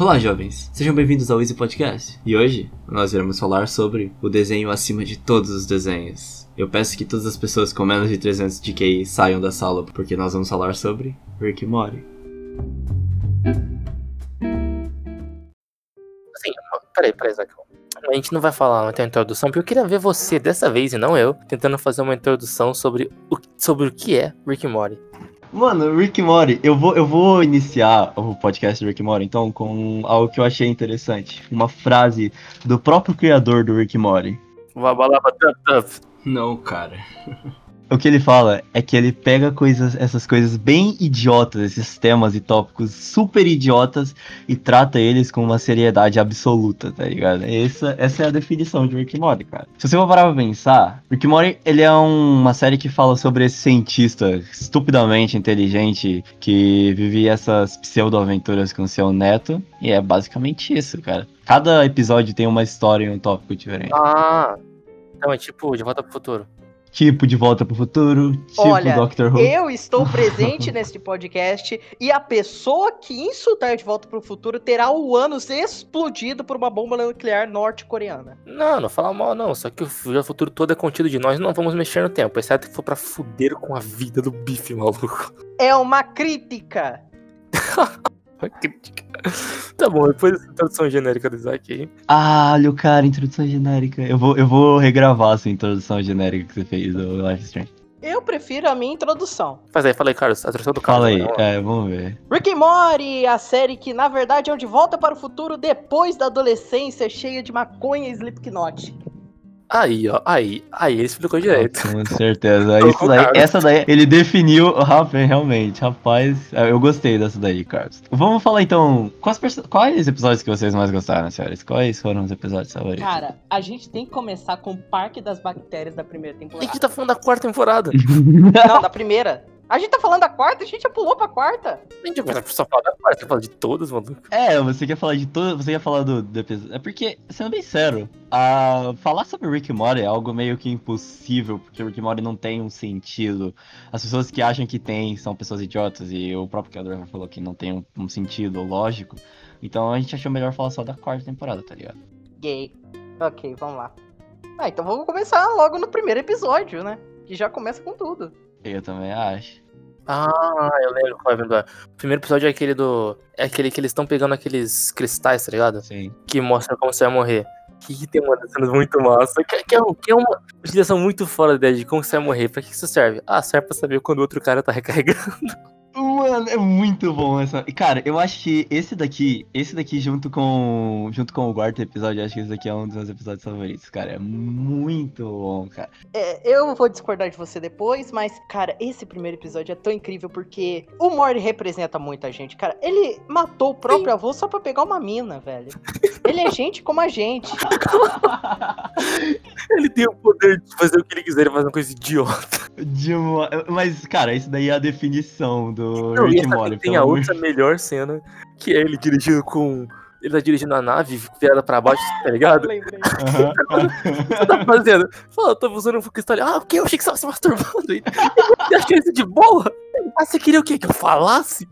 Olá, jovens! Sejam bem-vindos ao Easy Podcast. E hoje nós iremos falar sobre o desenho acima de todos os desenhos. Eu peço que todas as pessoas com menos de 300 de QI saiam da sala, porque nós vamos falar sobre Rick e Morty. Peraí, peraí, Zac. A gente não vai falar uma introdução, porque eu queria ver você, dessa vez e não eu, tentando fazer uma introdução sobre o, sobre o que é Rick e Morty. Mano, Rick Morty, eu vou, eu vou iniciar o podcast do Rick Morty, então, com algo que eu achei interessante. Uma frase do próprio criador do Rick. Vabalaba tup. Não, cara. O que ele fala é que ele pega coisas, essas coisas bem idiotas, esses temas e tópicos super idiotas e trata eles com uma seriedade absoluta, tá ligado? Essa, essa é a definição de Rick Morty, cara. Se você for parar pra pensar, Rick Morty, ele é um, uma série que fala sobre esse cientista estupidamente inteligente que vive essas pseudo-aventuras com seu neto, e é basicamente isso, cara. Cada episódio tem uma história e um tópico diferente. Ah, então é tipo De Volta pro Futuro. Tipo De Volta pro Futuro, tipo Olha, Doctor Who. Eu estou presente neste podcast e a pessoa que insultar de volta pro futuro terá o ânus explodido por uma bomba nuclear norte-coreana. Não, não fala mal não, só que o futuro todo é contido de nós, não vamos mexer no tempo, exceto que for pra fuder com a vida do bife, maluco. É uma crítica. tá bom, depois dessa introdução genérica do Isaac aí. Ah, olha o cara, introdução genérica. Eu vou, eu vou regravar essa introdução genérica que você fez do Life Strange. Eu prefiro a minha introdução. Faz aí, fala aí, Carlos, a introdução do Carlos. Fala aí, é, vamos ver. Rick and Morty, a série que na verdade é o de volta para o futuro depois da adolescência cheia de maconha e Slipknot. Aí, ó, aí, aí, ele explicou direito. Com certeza. Daí, essa daí, ele definiu, rapaz, realmente, rapaz, eu gostei dessa daí, Carlos. Vamos falar então, quais, quais episódios que vocês mais gostaram, senhores? Quais foram os episódios favoritos? Cara, a gente tem que começar com o Parque das Bactérias da primeira A temporada. gente tá falando da quarta temporada. Não, da primeira. A gente tá falando da quarta, a gente já pulou pra quarta. A gente vai só falar da quarta, fala de todas, maluco. É, você quer falar de todo. Você quer falar do, do episódio. É porque, sendo bem sério, a, falar sobre Rick e Morty é algo meio que impossível, porque Rick e Morty não tem um sentido. As pessoas que acham que tem são pessoas idiotas, e o próprio criador já falou que não tem um, um sentido lógico. Então a gente achou melhor falar só da quarta temporada, tá ligado? Gay. Ok, vamos lá. Ah, então vamos começar logo no primeiro episódio, né? Que já começa com tudo. Eu também acho. Ah, eu lembro qual é o primeiro episódio é aquele do. É aquele que eles estão pegando aqueles cristais, tá ligado? Sim. Que mostra como você vai morrer. Que tem uma das cenas muito massa. Que, que é, que é uma utilização muito fora da ideia de como você vai morrer. Pra que isso serve? Ah, serve pra saber quando o outro cara tá recarregando. Mano, é muito bom essa. E, Cara, eu acho que esse daqui, esse daqui junto com junto com o quarto episódio, eu acho que esse daqui é um dos meus episódios favoritos, cara. É muito bom, cara. É, eu vou discordar de você depois, mas, cara, esse primeiro episódio é tão incrível porque o Morty representa muita gente, cara. Ele matou o próprio avô só pra pegar uma mina, velho. Ele é gente como a gente. Ele tem o poder de fazer o que ele quiser, ele faz uma coisa idiota. Demo- Mas, cara, isso daí é a definição do Não, Rick Morty. tem a outra melhor cena, que é ele dirigindo com. Ele tá dirigindo a nave virada pra baixo, tá ligado? Lembrei. Aham. O que você tá fazendo? Fala, eu tô usando um cristal. Ah, o que? Eu achei que você tava se masturbando. E- Você achou isso de boa? Ah, você queria o quê? Que eu falasse?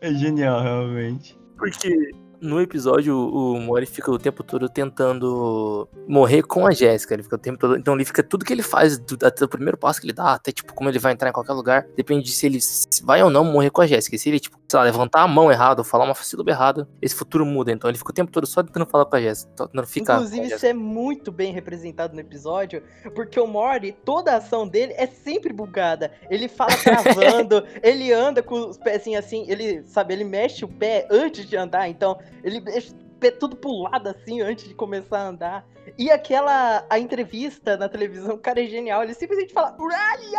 É genial, realmente. Porque no episódio o Mori fica o tempo todo tentando morrer com a Jéssica. Ele fica o tempo todo. Então ele fica tudo que ele faz, até o primeiro passo que ele dá, até tipo como ele vai entrar em qualquer lugar, depende de se ele vai ou não morrer com a Jéssica. Se ele, tipo, sei lá, levantar a mão errado ou falar uma sílaba errada, esse futuro muda. Então ele fica o tempo todo só tentando falar com a. Tentando ficar. a Inclusive, isso é muito bem representado no episódio, porque o Morty, toda a ação dele é sempre bugada. Ele fala travando, ele anda com os pezinhos assim, ele, sabe, ele mexe o pé antes de andar, então ele mexe tudo pro lado assim antes de começar a andar. E aquela, a entrevista na televisão, o cara é genial, ele simplesmente fala! Ele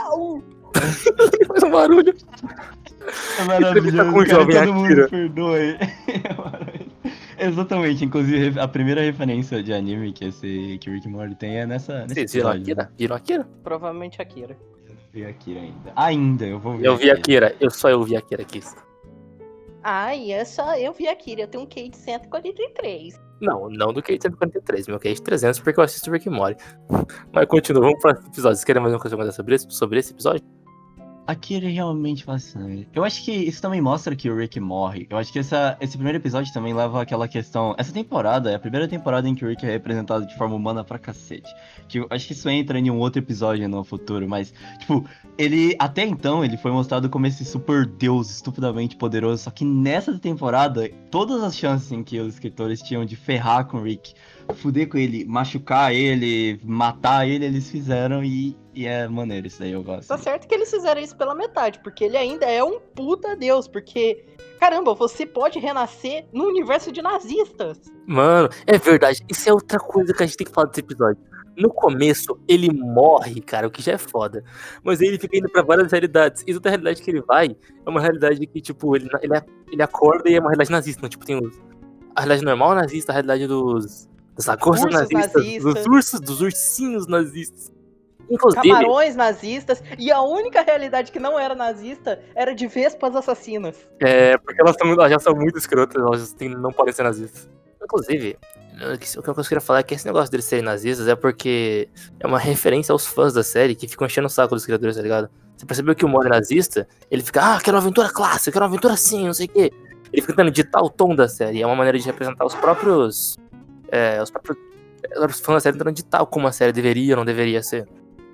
faz um barulho. É maravilhoso, com o cara, jovem todo mundo Akira. perdoe. É. Exatamente, inclusive a primeira referência de anime que esse que Rick Morty tem é nessa nesse Vocês viram. Akira? Viram Akira? Provavelmente a Kira. Eu vi Akira ainda. Ainda, eu vou ver. Eu vi Akira. Eu só eu vi Akira aqui. Ai, é só eu vi a Kira, eu tenho um K de 143. Não, não do Kate 143, meu Kate 300, porque eu assisto Rick and. Mas continua, vamos para esse episódio. Vocês querem mais uma coisa sobre esse, sobre esse episódio? Aqui ele realmente fascinante. Eu acho que isso também mostra que o Rick morre. Eu acho que essa, esse primeiro episódio também leva àquela questão. Essa temporada é a primeira temporada em que o Rick é representado de forma humana pra cacete. Que acho que isso entra em um outro episódio no futuro, mas, tipo, ele. Até então, ele foi mostrado como esse super deus estupidamente poderoso. Só que nessa temporada, todas as chances em que os escritores tinham de ferrar com o Rick fuder com ele, machucar ele, matar ele, eles fizeram e, e é maneiro isso daí, eu gosto. Tá certo que eles fizeram isso pela metade, porque ele ainda é um puta deus, porque. Caramba, você pode renascer no universo de nazistas. Mano, é verdade. Isso é outra coisa que a gente tem que falar desse episódio. No começo, ele morre, cara, o que já é foda. Mas aí ele fica indo pra várias realidades. E toda realidade que ele vai é uma realidade que, tipo, ele, ele, ele acorda e é uma realidade nazista. Tipo, tem os, a realidade normal nazista, a realidade dos, lagostas Ursos nazistas, nazistas. dos ursos, dos ursinhos nazistas. Inclusive, Camarões nazistas. E a única realidade que não era nazista era de vespas assassinas. é, porque elas, tão, elas já são muito escrotas, elas têm- não podem ser nazistas. Inclusive, o que o que eu queria falar é que esse negócio deles serem nazistas é porque é uma referência aos fãs da série que ficam enchendo o saco dos criadores, tá ligado? Você percebeu que o Mori é nazista? Ele fica, ah, quero uma aventura clássica, quero uma aventura assim, não sei o quê. Ele fica tentando ditar o tom da série. É uma maneira de representar os próprios. É, os próprios. Os fãs da série tentando ditar como a série deveria ou não deveria ser.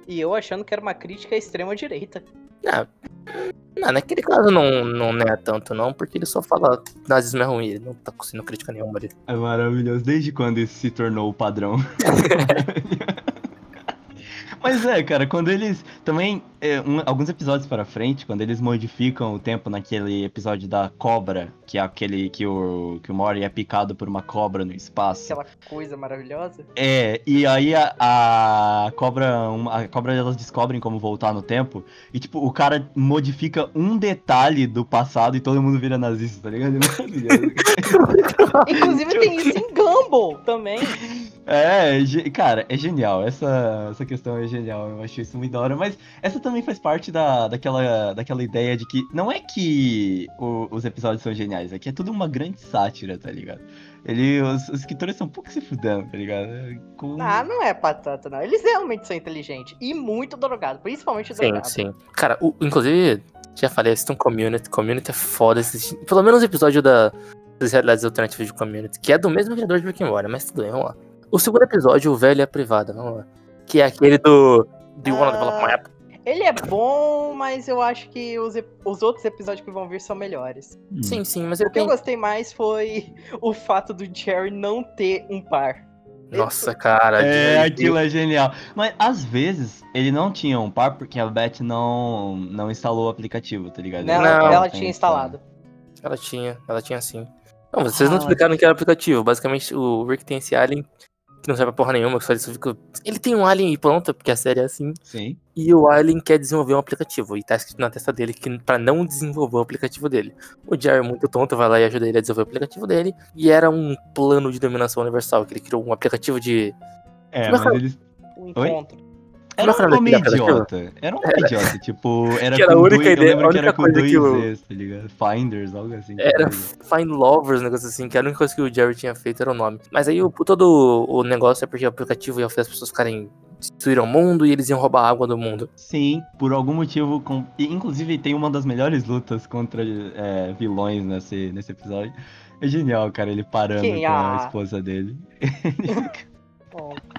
E eu achando que era uma crítica à extrema-direita. Não, não, naquele caso não, não é tanto, não, porque ele só fala nazismo é ruim, ele não tá conseguindo crítica nenhuma ali. É maravilhoso. Desde quando isso se tornou o padrão? Mas é, cara, quando eles. Também, é, um- alguns episódios para frente, quando eles modificam o tempo naquele episódio da cobra, que é aquele que o, que o Mori é picado por uma cobra no espaço. Aquela coisa maravilhosa. É, e aí a, a cobra. uma- A cobra elas descobrem como voltar no tempo. E tipo, o cara modifica um detalhe do passado e todo mundo vira nazista, tá ligado? É. Inclusive tem isso em Gumball também. É, ge- cara, é genial. Essa, essa questão é genial. Eu acho isso muito da hora. Mas essa também faz parte da, daquela, daquela ideia de que não é que o- os episódios são geniais, é que é tudo uma grande sátira, tá ligado? Ele, os, os escritores são um pouco se fudendo, tá ligado? Com... Ah, não é patata, não. Eles realmente são inteligentes. E muito drogados, principalmente Sim, drogados. sim. Cara, o- inclusive, já falei, assistam Community. Community é foda. Assistir, pelo menos o episódio da, das realidades alternativas de Community, que é do mesmo criador de Rick and Morty, mas tudo bem, vamos lá. O segundo episódio, o velho e a privada, vamos lá. Que é aquele do. Do You Wanna Ah, Develop My App? Ele é bom, mas eu acho que os, os outros episódios que vão vir são melhores. Hum. Sim, sim, mas ele O que eu gostei mais foi o fato do Jerry não ter um par. Nossa, cara. É, de- aquilo é genial. Mas às vezes ele não tinha um par porque a Beth não, não instalou o aplicativo, tá ligado? Ela, Não. ela tem tinha instalado. Ela tinha, ela tinha sim. Não, vocês não Ah, explicaram que era aplicativo. Basicamente, o Rick tem esse alien que não serve pra porra nenhuma, que só ele só fica. Ele tem um alien e pronto, porque a série é assim. Sim. E o Alien quer desenvolver um aplicativo. E tá escrito na testa dele que pra não desenvolver o aplicativo dele. O Jerry, muito tonto, vai lá e ajuda ele a desenvolver o aplicativo dele. E era um plano de dominação universal, que ele criou um aplicativo de. É, Como é mas eles. O Oi? Era um nome idiota. Era um nome idiota. Tipo, era Que era a única dois, ideia- eu lembro a que era única com dois que o- Zs, tá ligado? Finders, algo assim. Era Find Lovers, um negócio assim, que a única coisa que o Jerry tinha feito era o nome. Mas aí o, todo o negócio é porque o aplicativo ia fazer as pessoas ficarem. destruir o mundo e eles iam roubar a água do mundo. Sim, por algum motivo. Com... e, inclusive tem uma das melhores lutas contra é, vilões nesse, nesse episódio. É genial, cara, ele parando Quem? com a Ah. esposa dele.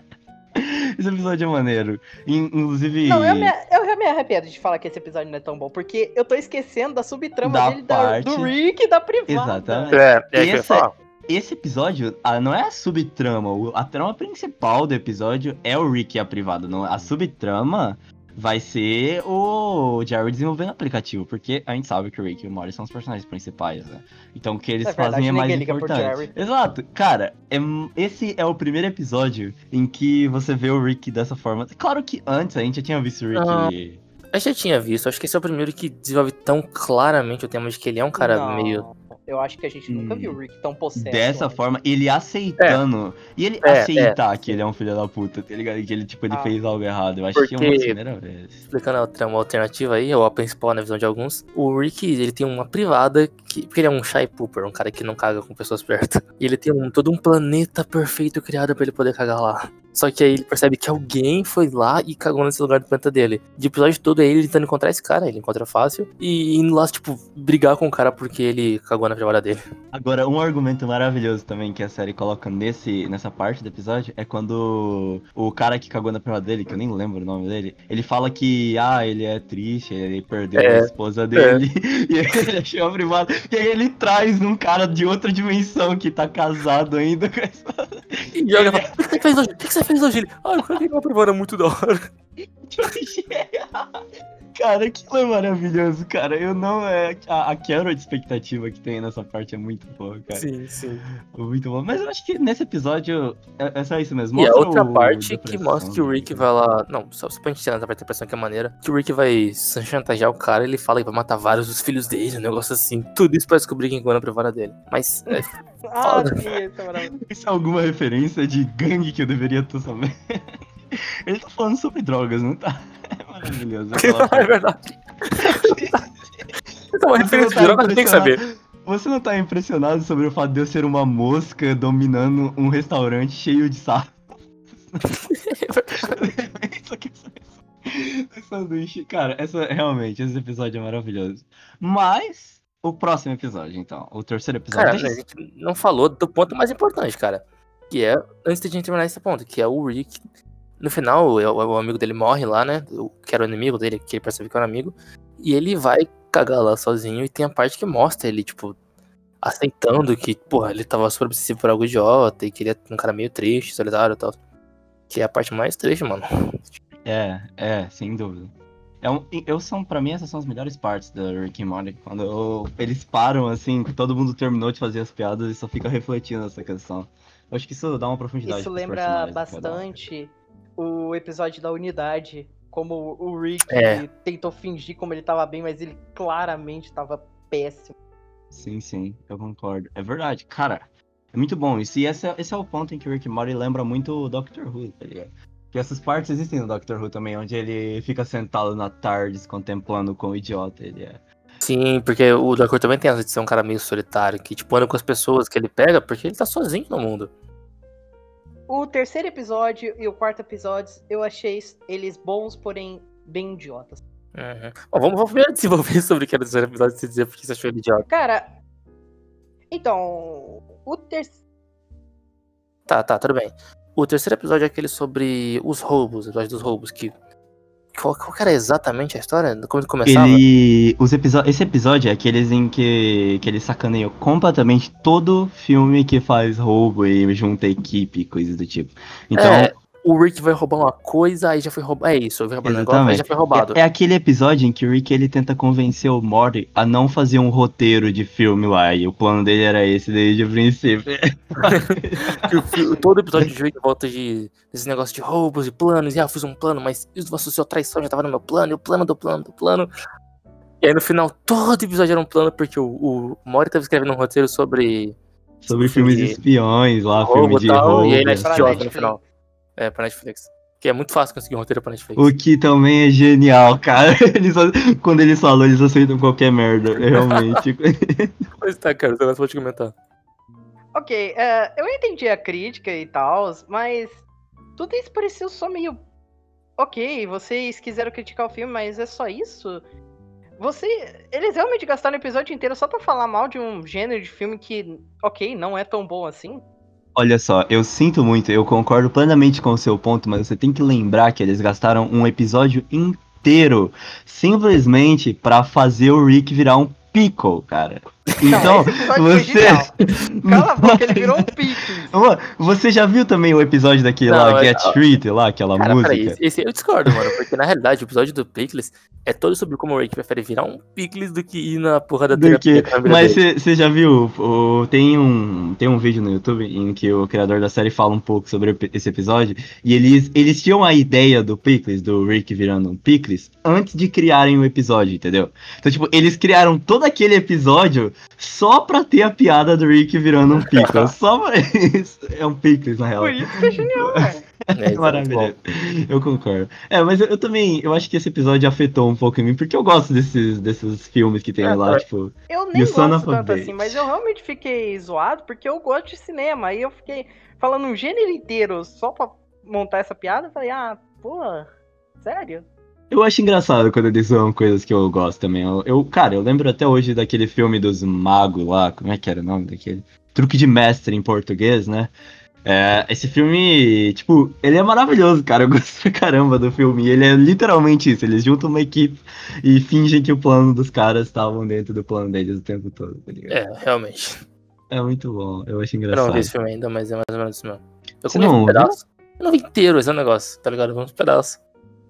Esse episódio é maneiro. In- Inclusive. Não, eu me, eu me arrependo de falar que esse episódio não é tão bom, porque eu tô esquecendo da subtrama Da dele, da- parte- do Rick e da privada. Exatamente. É, é que eu ia Essa-. Esse episódio ah, não é a subtrama. A trama principal do episódio é o Rick e a privada. Não, a subtrama vai ser o Jerry desenvolvendo o aplicativo. Porque a gente sabe que o Rick e o Morty são os personagens principais, né? Então o que eles É verdade, fazem é mais importante. Exato. Cara, é- esse é o primeiro episódio em que você vê o Rick dessa forma. Claro que antes a gente já tinha visto o Rick. Não. Eu já tinha visto, acho que esse é o primeiro que desenvolve tão claramente o tema de que ele é um cara Não, meio. Eu acho que a gente nunca Hum. viu o Rick tão possesso. Dessa antes. forma, ele aceitando. E ele É, aceitar que ele é um filho da puta, tá ligado? Que ele, tipo, ele Ah. fez algo errado. Eu acho que é uma Porque- primeira vez. Explicando a trama alternativa aí, ou a principal na visão de alguns, o Rick, ele tem uma privada, que, porque ele é um shy pooper, um cara que não caga com pessoas perto. E ele tem um, todo um planeta perfeito criado pra ele poder cagar lá. Só que aí ele percebe que alguém foi lá e cagou nesse lugar do planeta dele. De episódio todo é ele tentando encontrar esse cara, ele encontra fácil. E indo lá, tipo, brigar com o cara porque ele cagou na privada dele. Agora, um argumento maravilhoso também que a série coloca nesse, nessa parte do episódio é quando o cara que cagou na privada dele, que eu nem lembro o nome dele, ele fala que, ah, ele é triste, ele perdeu É, a esposa dele, e ele achou a privada. E aí ele traz um cara de outra dimensão que tá casado ainda com a esposa. E joga que fez hoje? O que você fez? Ele, ah, eu caguei na privada muito da hora. Cara, aquilo é maravilhoso, cara. Eu não. É, a, a quebra de expectativa que tem nessa parte é muito boa, cara. Sim, sim. Muito bom. Mas eu acho que nesse episódio é, é só isso mesmo. E a Mostra outra o parte que mostra que o Rick vai lá. Não, só, só pra gente tirar essa parte da que é maneira. Que o Rick vai chantagear o cara, ele fala que vai matar vários dos filhos dele, um negócio assim. Tudo isso pra descobrir quem ganhou na privada dele. Mas. é, Ah, sim, isso é maravilhoso. Isso é alguma referência de gangue que eu deveria estar sabendo? Ele tá falando sobre drogas, não tá? É maravilhoso. é verdade. Então, uma referência de droga, você tem que saber. Você não tá impressionado sobre o fato de eu ser uma mosca dominando um restaurante cheio de sapo? Isso aqui é sanduíche. Cara, essa, realmente, esse episódio é maravilhoso. Mas, o próximo episódio, então. O terceiro episódio. Cara, a gente não falou do ponto mais importante, cara. Que é, antes de a gente terminar esse ponto, que é o Rick. No final, o, o amigo dele morre lá, né? O, que era o inimigo dele, que ele percebe que era amigo. E ele vai cagar lá sozinho. E tem a parte que mostra ele, tipo, aceitando que, porra, ele tava super obsessivo por algo idiota. E queria um cara meio triste, solitário e tal. Que é a parte mais triste, mano. É, é, sem dúvida. É um, eu são, pra mim, essas são as melhores partes da Rick and Morty. Quando eu- eles param, assim, que todo mundo terminou de fazer as piadas e só fica refletindo nessa questão. Eu acho que isso dá uma profundidade Isso lembra é hora. bastante o episódio da unidade. Como o Rick É. tentou fingir como ele tava bem, mas ele claramente tava péssimo. Sim, sim, eu concordo. É verdade, cara. É muito bom isso. E esse é, esse é o ponto em que o Rick Morty lembra muito o Doctor Who, tá ligado? Que essas partes existem no Doctor Who também, onde ele fica sentado na tardes contemplando quão idiota ele é. Sim, porque o Dr. também tem essa de ser um cara meio solitário, que, tipo, anda com as pessoas que ele pega porque ele tá sozinho no mundo. O terceiro episódio e o quarto episódio, eu achei eles bons, porém bem idiotas. Uhum. Bom, vamos, vamos primeiro desenvolver sobre o que era o terceiro episódio e você dizer porque você achou ele idiota. Cara, então, o terceiro. Tá, tá, tudo bem. O terceiro episódio é aquele sobre os roubos, o episódio dos roubos, que. Qual, qual era exatamente a história? Como começava? Ele. Os Esse episódio é aqueles em que, que ele sacaneia completamente todo filme que faz roubo e junta equipe, coisas do tipo. Então, É, o Rick vai roubar uma coisa, aí já foi roubado. É isso, vai roubar um negócio, aí já foi roubado. É, é aquele episódio em que o Rick ele tenta convencer o Morty a não fazer um roteiro de filme lá. E o plano dele era esse desde o princípio. Todo episódio de Rick volta de desse negócio de roubos e planos, e ah, eu fiz um plano, mas isso associou traição já tava no meu plano, e o plano do plano do plano. E aí no final, todo episódio era um plano, porque o, o Mori tava escrevendo um roteiro sobre Sobre Filme filmes de espiões lá, roubo filme e de tal, roubo. e aí ele é no final. É, pra Netflix. Que é muito fácil conseguir um roteiro pra Netflix. O que também é genial, cara. Eles, quando eles falam, eles aceitam qualquer merda, realmente. Mas tá, cara, você pode comentar. Ok, é, eu entendi a crítica e tal, mas tudo isso pareceu só meio. Ok, vocês quiseram criticar o filme, mas é só isso? Você. Eles realmente gastaram o episódio inteiro só pra falar mal de um gênero de filme que, ok, não é tão bom assim? Olha só, eu sinto muito, eu concordo plenamente com o seu ponto, mas você tem que lembrar que eles gastaram um episódio inteiro simplesmente pra fazer o Rick virar um pickle, cara. Então, não, foi você-. Cala a boca, ele virou um. Ô, você já viu também o episódio daquele Não, lá, mas- Get Treat, lá, aquela Cara, música? esse, esse eu discordo, mano, porque na realidade o episódio do Pickles é todo sobre como o Rick prefere virar um Pickles do que ir na porra da que... terapia vida Mas você já viu, o- tem, um, tem um vídeo no YouTube em que o criador da série fala um pouco sobre esse episódio, e eles, eles tinham a ideia do Pickles, do Rick virando um Pickles, antes de criarem o episódio, entendeu? Então, tipo, eles criaram todo aquele episódio só pra ter a piada do Rick virando um Pickles, só pra isso. É um Pickles, na real. Por isso que é genial, velho. É, é Maravilhoso. Eu concordo. É, mas eu, eu também, eu acho que esse episódio afetou um pouco em mim, porque eu gosto desses, desses filmes que tem É, lá, é. tipo... Eu nem gosto tanto Bitch. assim, mas eu realmente fiquei zoado porque eu gosto de cinema. Aí eu fiquei falando um gênero inteiro só pra montar essa piada, eu falei, ah, pô, sério? Eu acho engraçado quando eles zoam coisas que eu gosto também. Eu, eu- cara, eu lembro até hoje daquele filme dos magos lá, como é que era o nome daquele? Truque de Mestre em português, né? É, esse filme, tipo, ele é maravilhoso, cara. Eu gosto pra caramba do filme. Ele é literalmente isso. Eles juntam uma equipe e fingem que o plano dos caras estavam dentro do plano deles o tempo todo, tá ligado? É, realmente. É, muito bom. Eu acho Eu não engraçado. vi esse filme ainda, mas é mais ou menos isso mesmo. Eu Você comi não um pedaço. Eu não vi inteiro esse negócio, tá ligado? Vi uns pedaços.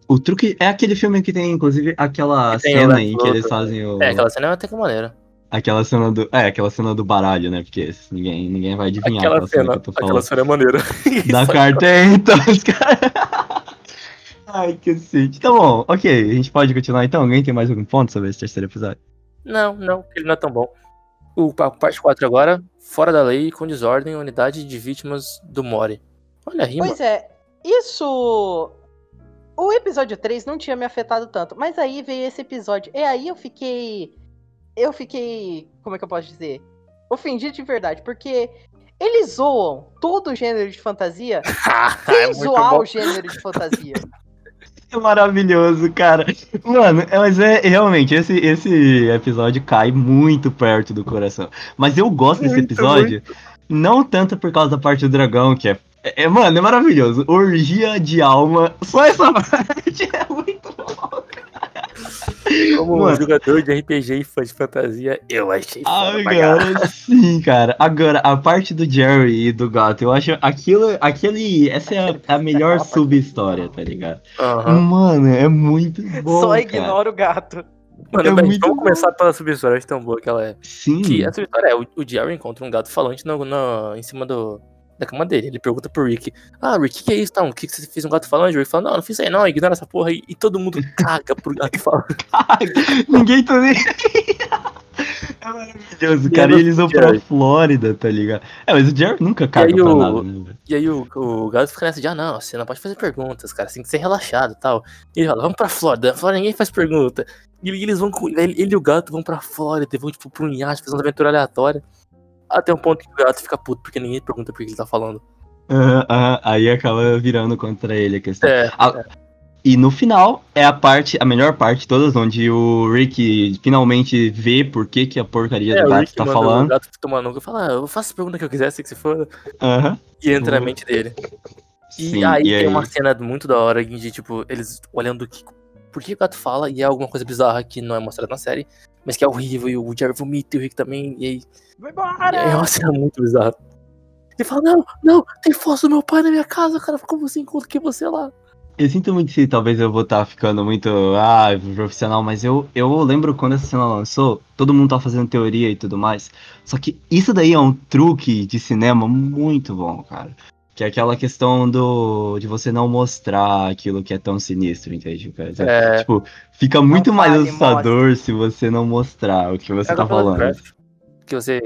O truque é aquele filme que tem, inclusive, aquela Que tem o cena em que eles Luthor. fazem o. É, aquela cena é até que maneira. Aquela cena do. É, aquela cena do baralho, né? Porque ninguém, ninguém vai adivinhar Aquela cena, que eu tô falando. aquela cena é maneira. Da carta então, os caras. Ai, que cacete. Tá bom, ok. A gente pode continuar então? Alguém tem mais algum ponto sobre esse terceiro episódio? Não, não, ele não é tão bom. O pa- parte 4 agora, fora da lei, com desordem, unidade de vítimas do Mori. Olha a rima. Pois é, isso. O episódio 3 não tinha me afetado tanto, mas aí veio esse episódio. E aí eu fiquei. Eu fiquei. Como é que eu posso dizer? Ofendido de verdade, porque eles zoam todo o gênero de fantasia sem é muito zoar bom. o gênero de fantasia. É maravilhoso, cara. Mano, é- mas é realmente, esse, esse episódio cai muito perto do coração. Mas eu gosto desse Muito, episódio, não tanto por causa da parte do dragão, que é. É- é- mano, é maravilhoso. Orgia de alma. Só essa parte é muito bom. Como Mano. jogador de RPG e fã de fantasia, eu achei cara, sim, cara. Agora, a parte do Jerry e do gato, eu acho aquilo, aquele, essa é a, a melhor sub-história, tá ligado? Aham. Mano, é muito bom, Só cara. ignora o gato. Mano, É bem, muito vamos bom. começar pela subhistória de tão boa que ela é. Sim. Que a subhistória é, o, o Jerry encontra um gato falante no, no- em cima do, da cama dele. Ele pergunta pro Rick, ah, Rick, o que, é isso, tá? O que, que você fez um gato falante? O Rick fala, não, não fiz isso aí não, ignora essa porra aí. E todo mundo caga pro gato falante. Ninguém tá nem. É maravilhoso, cara. E eles vão pra Flórida, tá ligado? É, mas o Jerry nunca caga pra o- nada, né? E aí o, o gato fica nessa de, ah, não, você não pode fazer perguntas, cara, você tem que ser relaxado e tal. E ele fala, vamos pra Flórida, Flórida ninguém faz pergunta. E eles vão, com- ele, ele e o gato vão pra Flórida, vão, tipo, pra um iate, fazer uma aventura aleatória. Até um ponto que o gato fica puto, porque ninguém pergunta por que ele tá falando. Aham, aham. Aí acaba virando contra ele a questão. É, Ah, E no final é a parte, a melhor parte de todas, onde o Rick finalmente vê por que, que a porcaria é, do o gato Rick tá manda o falando. gato cu e fala, ah, eu faço a pergunta que eu quiser, sei que você for. Aham. E entra na Uhum. mente dele. E Sim, aí e tem aí? uma cena muito da hora de, tipo, eles olhando que, por que o gato fala e é alguma coisa bizarra que não é mostrada na série, mas que é horrível, e o Jerry vomita e o Rick também, e aí Vai é embora! uma cena muito bizarra. Ele fala, não, não, tem foto do meu pai na minha casa, cara, como você encontra que você lá? Eu sinto muito se talvez eu vou estar ficando muito ah, profissional, mas eu, eu lembro quando essa cena lançou, todo mundo tava fazendo teoria e tudo mais. Só que isso daí é um truque de cinema muito bom, cara. Que é aquela questão do de você não mostrar aquilo que é tão sinistro, entende? É, Tipo, fica muito mais assustador se você não mostrar o que você pega tá pela falando. Lovecraft, que você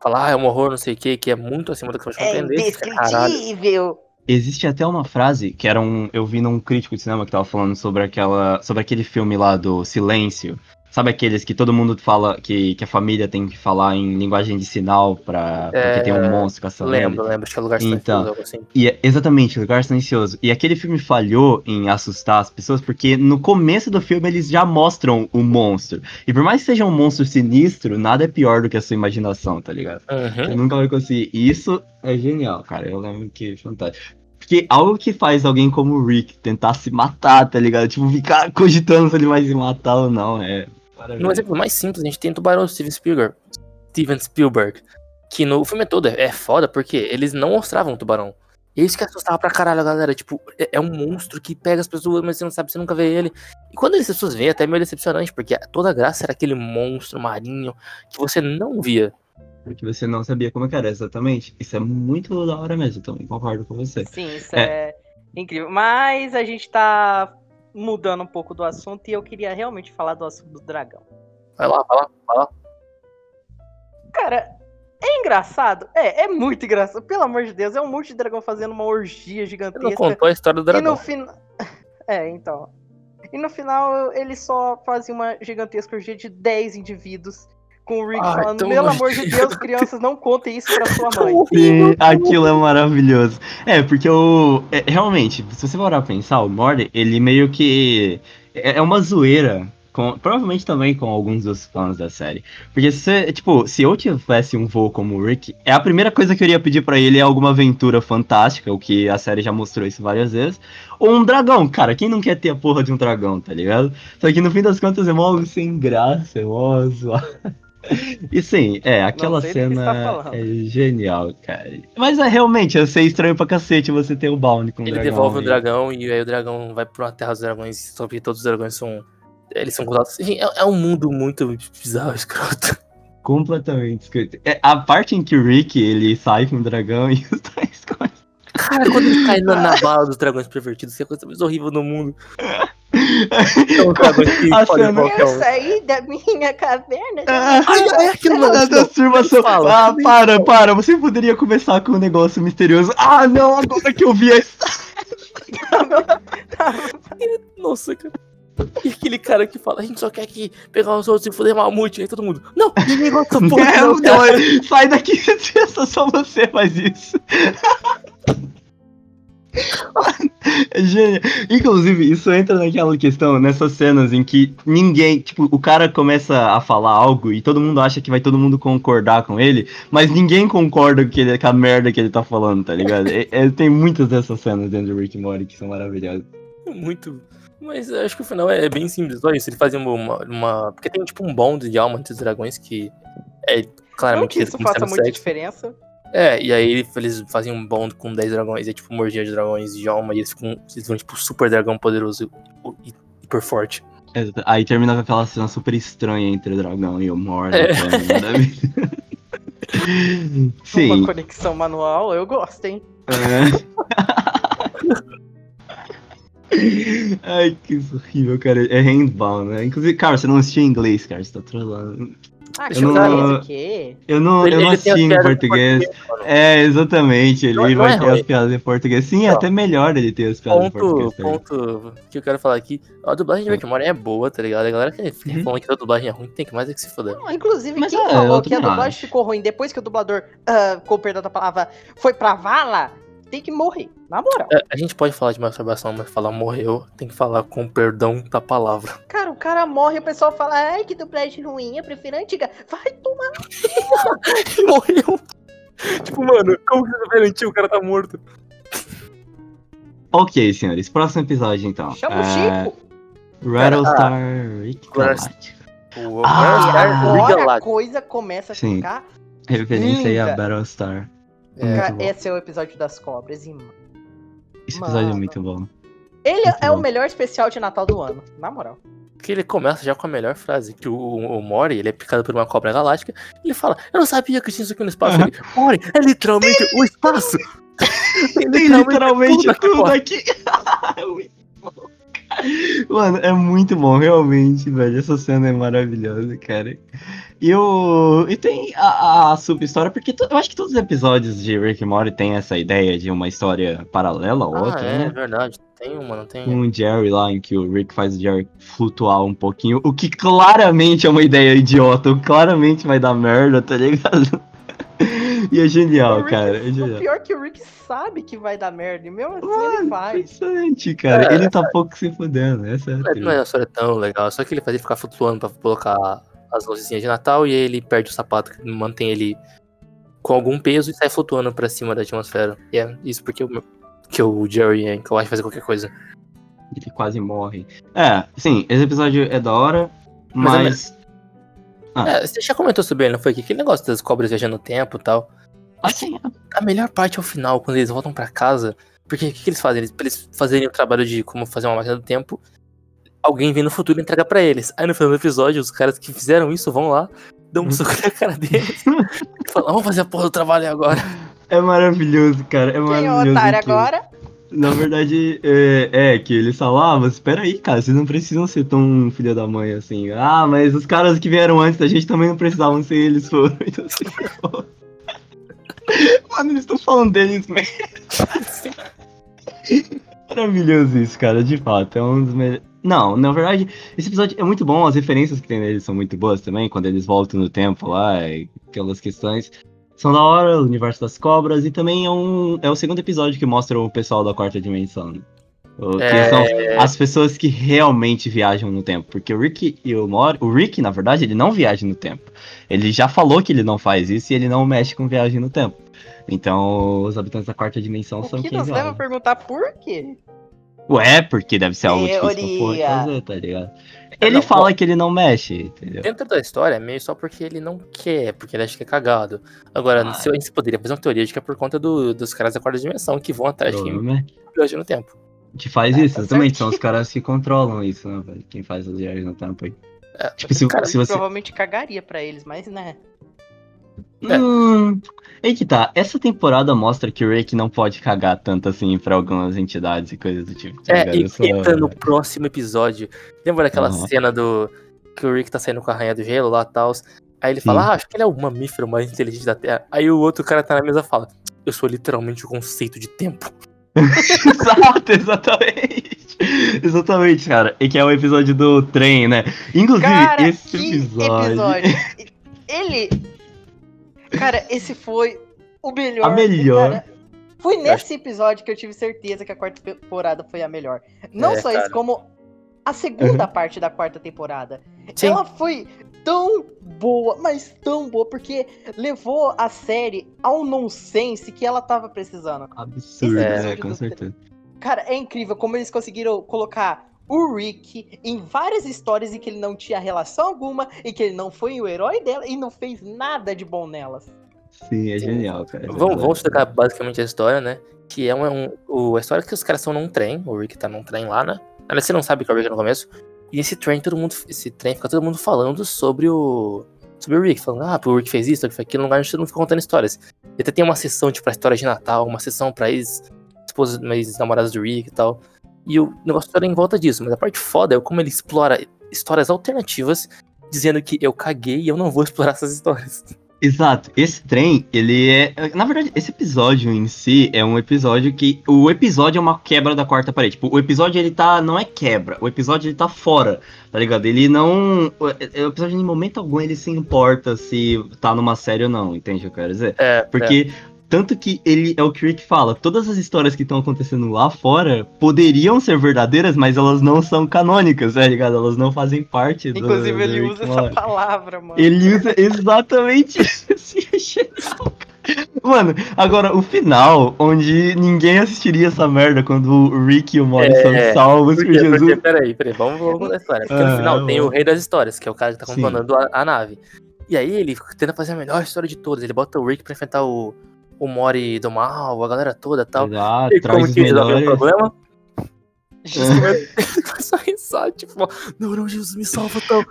fala, ah, é um horror, não sei o que, que é muito acima do que você pode É compreender, caralho. indescritível! Existe até uma frase que era um. Eu vi num crítico de cinema que tava falando sobre aquela. sobre aquele filme lá do Silêncio. Sabe aqueles que todo mundo fala que, que a família tem que falar em linguagem de sinal pra, É, porque tem um monstro caçando ele? Lembro, lembro, acho que é lugar Então. silencioso, algo assim. E é, exatamente, Lugar Silencioso. E aquele filme falhou em assustar as pessoas, porque no começo do filme eles já mostram o monstro. E por mais que seja um monstro sinistro, nada é pior do que a sua imaginação, tá ligado? Uhum. Eu nunca vai conseguir. E Isso é genial, cara. Eu lembro que é fantástico. Porque algo que faz alguém como o Rick tentar se matar, tá ligado? Tipo, ficar cogitando se ele vai se matar ou não. É. Maravilhoso. exemplo mais simples, a gente tem Tubarão do Steven Spielberg. Steven Spielberg. Que no filme todo é é foda porque eles não mostravam o tubarão. E é isso que assustava pra caralho a galera. Tipo, é, é um monstro que pega as pessoas, mas você não sabe, você nunca vê ele. E quando as pessoas veem, é até meio decepcionante, porque toda a graça era aquele monstro marinho que você não via. Porque você não sabia como é que era exatamente. Isso é muito da hora mesmo, também concordo com você. Sim, isso é. incrível. Mas a gente tá mudando um pouco do assunto e eu queria realmente falar do assunto do dragão. Vai lá, vai lá, vai lá. Cara, é engraçado? É, é muito engraçado. Pelo amor de Deus, é um monte de dragão fazendo uma orgia não gigantesca. contou a história do E dragão. no final. É, então. E no final eles só fazem uma gigantesca orgia de 10 indivíduos com o Rick Ai, falando, tão pelo amor de nojento." Deus, crianças, não contem isso pra sua mãe. Sim, aquilo é maravilhoso. É, porque o. é, realmente, se você pra pensar, o Morty, ele meio que. É é uma zoeira. Com, provavelmente também com alguns dos fãs da série. Porque se, você- tipo, se eu tivesse um voo como o Rick, é a primeira coisa que eu iria pedir pra ele é alguma aventura fantástica, o que a série já mostrou isso várias vezes. Ou um dragão, cara. Quem não quer ter a porra de um dragão, tá ligado? Só que no fim das contas é mó sem graça, é mó zoado. E sim, é, aquela do tá cena é genial, cara. Mas é realmente, eu sei estranho pra cacete você ter o Bound com o Ele dragão. devolve o e- dragão e aí o dragão vai pra terra dos dragões, só que todos os dragões são. Eles são contados. É, é um mundo muito bizarro, escroto. Completamente escrito. É, a parte em que o Rick ele sai com o dragão e os três coisas. Cara, quando ele cai na, na bala dos dragões pervertidos, que é a coisa mais horrível no mundo. São os dragões que A podem cena- qualquer um. saí da minha caverna. Ah, Ai, ai, aquilo não, a aquilo não. transformação. Fala, Ah, para, para. Você poderia começar com um negócio misterioso. Ah, não, agora que eu vi a Nossa, cara. E aquele cara que fala, a gente só quer aqui pegar os outros e foder mamute. Aí todo mundo, não, ninguém gosta da porra, É, não, não, cara. sai daqui, só você faz isso. Genial. Inclusive, isso entra naquela questão, nessas cenas em que ninguém, tipo, o cara começa a falar algo e todo mundo acha que vai todo mundo concordar com ele, mas ninguém concorda com, ele, com a merda que ele tá falando, tá ligado? É- é- tem muitas dessas cenas dentro do Rick and Morty que são maravilhosas. Muito. Mas acho que o final é bem simples, só isso. Ele fazia uma, uma, Porque tem tipo um bonde de alma entre os dragões que é Não claramente que isso faça muita sexo. diferença. É, e aí ele- eles faziam um bond com 10 dragões, e tipo, mordia de dragões de alma, e eles ficam, eles vão tipo super dragão poderoso e hiper forte. Exato. Aí termina com aquela cena super estranha entre o dragão e o Morty. É. ligado? Sim. Uma conexão manual, eu gosto, hein? É. Ai, que horrível, cara. É handball, né? Inclusive, cara, você não assistiu em inglês, cara. Você tá trolando. Ah, Eu não-? Eu não, eu não assisti em português. mano. É, exatamente. Ele Não- não vai é ter ruim. as piadas em português. Sim, é até melhor ele ter as piadas em Ponto, português. tá ponto que eu quero falar aqui. A dublagem de Rick é boa, tá ligado? A galera que fica Uhum. falando que a dublagem é ruim tem que mais é que se foder. Não, Inclusive, Mas, quem é, falou que a dublagem acho. ficou ruim depois que o dublador, ah, com o perdão da palavra, foi pra vala, tem que morrer. Na moral. É, a gente pode falar de masturbação, mas falar morreu, tem que falar com perdão da palavra. Cara, o cara morre e o pessoal fala, ai, que dublagem ruim, eu prefiro a antiga. Vai tomar. morreu. Tipo, mano, como que você garantiu? O cara tá morto. Ok, senhores. Próximo episódio, então. Chama o É, Chico. Rattlestar Rick Agora- Galactic. O Ah, Star Agora a coisa começa a Sim. ficar. Referência aí a. Battlestar. É. Cara, esse é o episódio das cobras, e Esse episódio é Mano. muito bom. Ele Muito é o bom. melhor especial de Natal do ano, na moral. Que ele começa já com a melhor frase, que o, o, o Mori, ele é picado por uma cobra galáctica, ele fala, eu não sabia que tinha isso aqui no espaço. Ele, Mori, é literalmente o espaço. Tem Tem literalmente aqui tudo fora." aqui. É. Mano, é muito bom, realmente, velho. Essa cena é maravilhosa, cara. E, o... e tem a, a sub-história, porque to- eu acho que todos os episódios de Rick and Morty tem essa ideia de uma história paralela à Ah, outra, é né? verdade. Tem uma, não tem? O Jerry lá, em que o Rick faz o Jerry flutuar um pouquinho, o que claramente é uma ideia idiota, claramente vai dar merda, tá ligado? E é genial, O Rick- cara. É O genial. pior é que o Rick sabe que vai dar merda, e mesmo assim ele Mano, faz. impressionante, cara. É. Ele tá pouco se fudendo, essa é a Não é, uma história tão legal, só que ele faz ele ficar flutuando pra colocar as luzinhas de Natal e aí ele perde o sapato que mantém ele com algum peso e sai flutuando pra cima da atmosfera. E é isso porque o, que o Jerry é incapaz de fazer qualquer coisa. Ele quase morre. É, sim, esse episódio é da hora, Mas é mas. Ah. É, você já comentou sobre ele, não foi? Que aquele negócio das cobras viajando no tempo e tal. Assim, A melhor parte é o final, quando eles voltam pra casa. Porque o que, que eles fazem? Eles, pra eles fazerem o trabalho de como fazer uma máquina do tempo, alguém vem no futuro e entrega pra eles. Aí no final do episódio, os caras que fizeram isso vão lá, dão um soco na cara deles e falam, vamos fazer a porra do trabalho agora. é maravilhoso, cara. É Quem é o maravilhoso. otário aquilo. agora? Na verdade, é, é que eles falam, ah, mas espera aí, cara, vocês não precisam ser tão filha da mãe assim. Ah, mas os caras que vieram antes da gente também não precisavam ser eles foram. Então, assim, Mano, eles estão falando deles mesmo. Maravilhoso isso, cara, de fato. É um dos melhores. Não, na verdade, esse episódio é muito bom, as referências que tem nele são muito boas também, quando eles voltam no tempo lá, aquelas questões. São da hora, o universo das cobras, e também é, um, é o segundo episódio que mostra o pessoal da quarta dimensão. Né? O- que É. são as pessoas que realmente viajam no tempo. Porque o Rick e o Mori. O Rick, na verdade, ele não viaja no tempo. Ele já falou que ele não faz isso e ele não mexe com viagem no tempo. Então, os habitantes da quarta dimensão O são que quem nos leva a perguntar por quê? Ué, porque deve ser algo difícil pra porra de Teoria. fazer, tá ligado? Ele não, fala que ele não mexe, entendeu? Dentro da história, é meio só porque ele não quer, porque ele acha que é cagado. Agora, Ah. se a gente poderia fazer uma teoria de que é por conta do- dos caras da quarta dimensão que vão atrás de quem viaja no tempo. Que faz É, isso, tá exatamente. São os caras que controlam isso, né, velho? Quem faz as viagens no tempo aí. É, Tipo, se, cara, se você. Provavelmente cagaria pra eles, mas né. É. Hum, aí que tá. Essa temporada mostra que o Rick não pode cagar tanto assim pra algumas entidades e coisas do tipo. tá É, ligado? e sou- entra no próximo episódio. Lembra daquela Aham. cena do. Que o Rick tá saindo com a rainha do gelo lá e tal. Aí ele fala, Sim. ah, acho que ele é o mamífero mais inteligente da Terra. Aí o outro cara tá na mesa e fala, eu sou literalmente o conceito de tempo. Exato, exatamente. Exatamente, cara. E que é o episódio do trem, né? Inclusive, Cara, esse que episódio. episódio. Ele. Cara, esse foi o melhor. A melhor. cara. foi nesse episódio que eu tive certeza que a quarta temporada foi a melhor. Não É, só cara. isso, como a segunda parte da quarta temporada. Sim. Ela foi tão boa, mas tão boa, porque levou a série ao nonsense que ela tava precisando. Absurdo, episódio Com certeza. Cara, é incrível como eles conseguiram colocar o Rick em várias histórias em que ele não tinha relação alguma, e que ele não foi o herói dela e não fez nada de bom nelas. Sim, é genial, cara. Vamos, vamos explicar basicamente a história, né? Que é um, um- o, a história que os caras estão num trem, o Rick tá num trem lá, né? Você não sabe que é o Rick no começo. E esse trem, todo mundo. Esse trem fica todo mundo falando sobre o. Sobre o Rick, falando, ah, o Rick fez isso, o Rick fez aquilo, no lugar onde todo mundo fica contando histórias. E até tem uma sessão, tipo, pra história de Natal, uma sessão pra ex, esposas, ex-namoradas do Rick e tal. E o negócio todo é em volta disso. Mas a parte foda é como ele explora histórias alternativas, dizendo que eu caguei e eu não vou explorar essas histórias. Exato. Esse trem, ele é. Na verdade, esse episódio em si é um episódio que. O episódio é uma quebra da quarta parede. Tipo, o episódio ele tá. Não é quebra. O episódio ele tá fora, tá ligado? Ele não. O o episódio, em momento algum, ele se importa se tá numa série ou não, entende o que eu quero dizer? É, Porque. Tanto que ele é o que o Rick fala, todas as histórias que estão acontecendo lá fora poderiam ser verdadeiras, mas elas não são canônicas, tá ligado? Elas não fazem parte do. Inclusive, do ele Rick usa essa palavra, mano. Ele usa exatamente isso. Mano, agora o final, onde ninguém assistiria essa merda quando o Rick e o Morty É, são salvos por, Jesus. porque, peraí, peraí, vamos, vamos a história. Porque Ah, no final tem o rei das histórias, que é o cara que tá comandando a, a nave. E aí ele tenta fazer a melhor história de todas. Ele bota o Rick pra enfrentar o, o Mori do mal, a galera toda e tal. Ah, e como que resolve o problema? Só pensar, tipo, não, não, Jesus me salva, tal.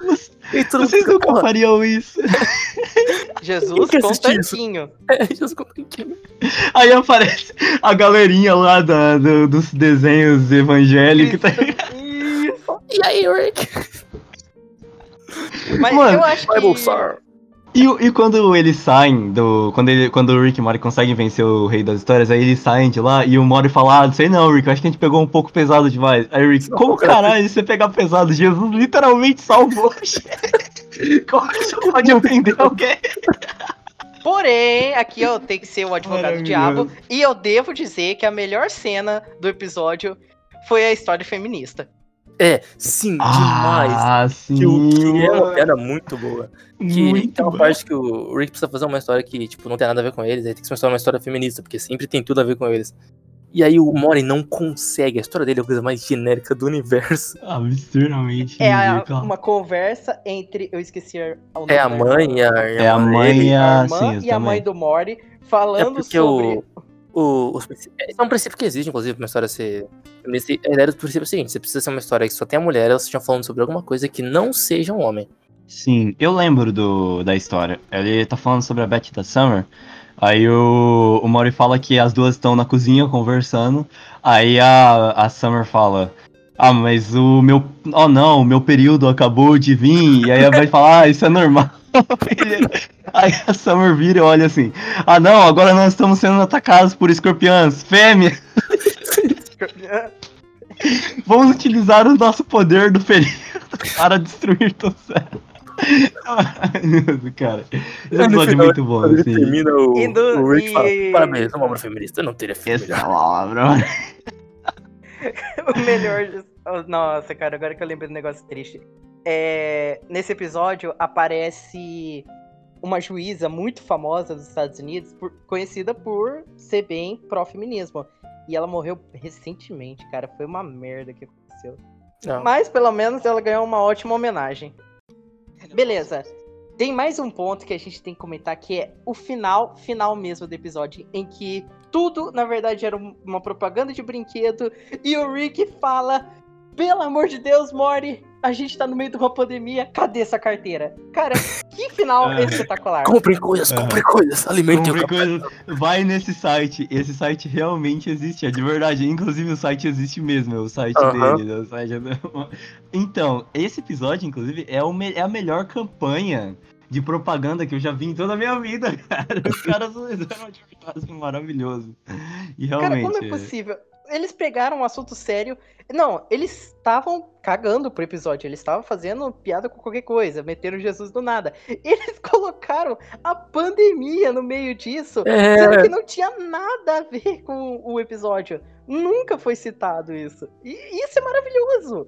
E mundo Vocês fica, nunca porra, fariam isso. Jesus com tanquinho. é, Jesus com tanquinho. Aí aparece a galerinha lá da- do- dos desenhos evangélicos. Tá... E aí, Rick? Mas Mano, eu acho Bible que... E, e quando eles saem do. Quando, ele, quando o Rick e o Mori conseguem vencer o Rei das Histórias, aí eles saem de lá e o Mori fala: Ah, não sei não, Rick, acho que a gente pegou um pouco pesado demais. Aí o Rick, Não, como cara, caralho você pegar pesado? Jesus literalmente salvou a gente. Como que você pode ofender alguém? Porém, aqui eu tenho que ser o advogado do diabo. E eu devo dizer que a melhor cena do episódio foi a história feminista. É, sim, demais. Ah, sim. Que, o, que é uma piada muito boa. Que Muito tem uma bom. parte que o Rick precisa fazer uma história que, tipo, não tem nada a ver com eles, aí tem que ser uma história feminista, porque sempre tem tudo a ver com eles. E aí o Mori não consegue, a história dele é a coisa mais genérica do universo. Absurdamente. É a- uma conversa entre. Eu esqueci o nome É a mãe e a, É a mãe e a a. irmã Sim, e a mãe do Mori É falando porque sobre. o, o, os. Esse é um princípio que existe, inclusive, pra uma história ser. Nesse, a ideia do princípio é o seguinte: você precisa ser uma história que só tem a mulher, elas estejam falando sobre alguma coisa que não seja um homem. Sim, eu lembro do, da história. Ele tá falando sobre a Betty da Summer. Aí o, o Mori fala que as duas estão na cozinha conversando. Aí a, a Summer fala: Ah, mas o meu. Oh não, o meu período acabou de vir. E aí a Betty fala: Ah, isso é normal. Aí a Summer vira e olha assim: Ah não, agora nós estamos sendo atacados por escorpiões. Fêmea! Vamos utilizar o nosso poder do período para destruir. Maravilhoso, cara. Esse episódio é muito bom, ele assim. termina o, E do- o Rick fala, e- parabéns, uma obra feminista, eu não teria feito Essa é melhor. a palavra, mano. o melhor. Nossa, cara, agora que eu lembro do negócio triste. É, nesse episódio aparece uma juíza muito famosa dos Estados Unidos, por- conhecida por ser bem pró-feminismo. E ela morreu recentemente, cara. Foi uma merda que aconteceu. Não. Mas pelo menos ela ganhou uma ótima homenagem. Beleza. Tem mais um ponto que a gente tem que comentar que é o final, final mesmo do episódio, em que tudo, na verdade, era um- uma propaganda de brinquedo e o Rick fala: Pelo amor de Deus, Mori, a gente tá no meio de uma pandemia, cadê essa carteira? Cara, que final É. espetacular. Comprem coisas, Aham. comprem coisas, alimentem o Compre coisas, vai nesse site. Esse site realmente existe, é de verdade. Inclusive, o site existe mesmo, é o site Aham. dele. é o site do- Então, esse episódio, inclusive, é, o me- é a melhor campanha de propaganda que eu já vi em toda a minha vida, cara. Os caras fizeram um maravilhoso. E Cara, realmente. como é possível? Eles pegaram um assunto sério. Não, eles estavam cagando pro episódio. Eles estavam fazendo piada com qualquer coisa, meteram Jesus do nada. Eles colocaram a pandemia no meio disso, sendo É, que não tinha nada a ver com o episódio. Nunca foi citado isso. E isso é maravilhoso.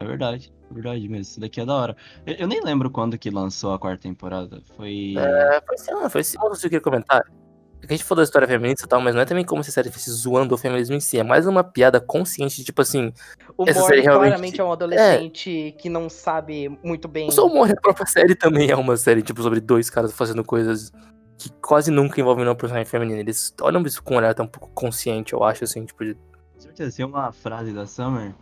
É verdade, é verdade mesmo. Isso daqui é da hora. Eu, eu nem lembro quando que lançou a quarta temporada. Foi. é, foi assim, ah, foi. Não sei o que eu a gente falou da história feminista e tal, mas não é também como se a série fosse zoando o feminismo em si. É mais uma piada consciente, tipo assim. O Essa série realmente- claramente é um adolescente que não sabe muito bem. O Soul Morre, a própria série também é uma série, tipo, sobre dois caras fazendo coisas que quase nunca envolvem uma personagem feminina. Eles olham isso com um olhar tão pouco consciente, eu acho, assim, tipo, de... Certeza, tem uma frase da Summer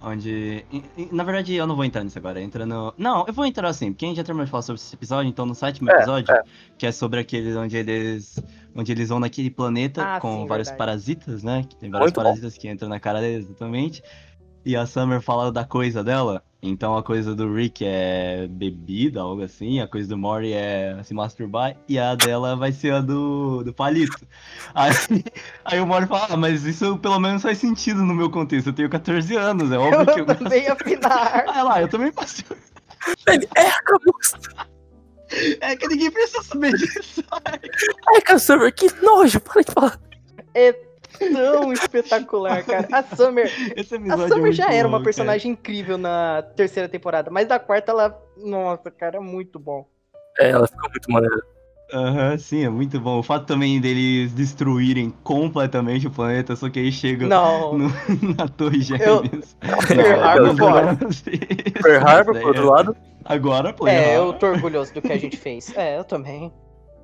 onde. Na verdade, eu não vou entrar nisso agora. Entra no. Não, eu vou entrar assim, porque a gente já terminou de falar sobre esse episódio, então no sétimo É, episódio, que é sobre aquele onde eles. Onde eles vão naquele planeta Ah, com sim, vários verdade. parasitas, né? Que tem vários Muito bom. parasitas que entram na cara deles, exatamente. E a Summer fala da coisa dela. Então a coisa do Rick é bebida, algo assim. A coisa do Mori é se masturbar. E a dela vai ser a do, do palito. Aí, aí o Mori fala, ah, mas isso pelo menos faz sentido no meu contexto. Eu tenho 14 anos, é óbvio que eu Eu também afinar. Ah, lá, eu também. Ele, é, acabou. É que ninguém precisa saber disso. Ai, Cassandra, que nojo, para de falar. É tão espetacular, cara. A Summer, Esse a é Summer muito já era uma personagem incrível na terceira temporada, mas da quarta ela. Nossa, cara, é muito bom. É, ela ficou muito maneira. cara. Aham, sim, é muito bom. O fato também deles destruírem completamente o planeta, só que aí chega Não. no- na Torre Eu- Gêmeas. Pearl Harbor, isso por outro é- lado. Agora, pô. É, eu tô orgulhoso do que a gente fez. É, eu também.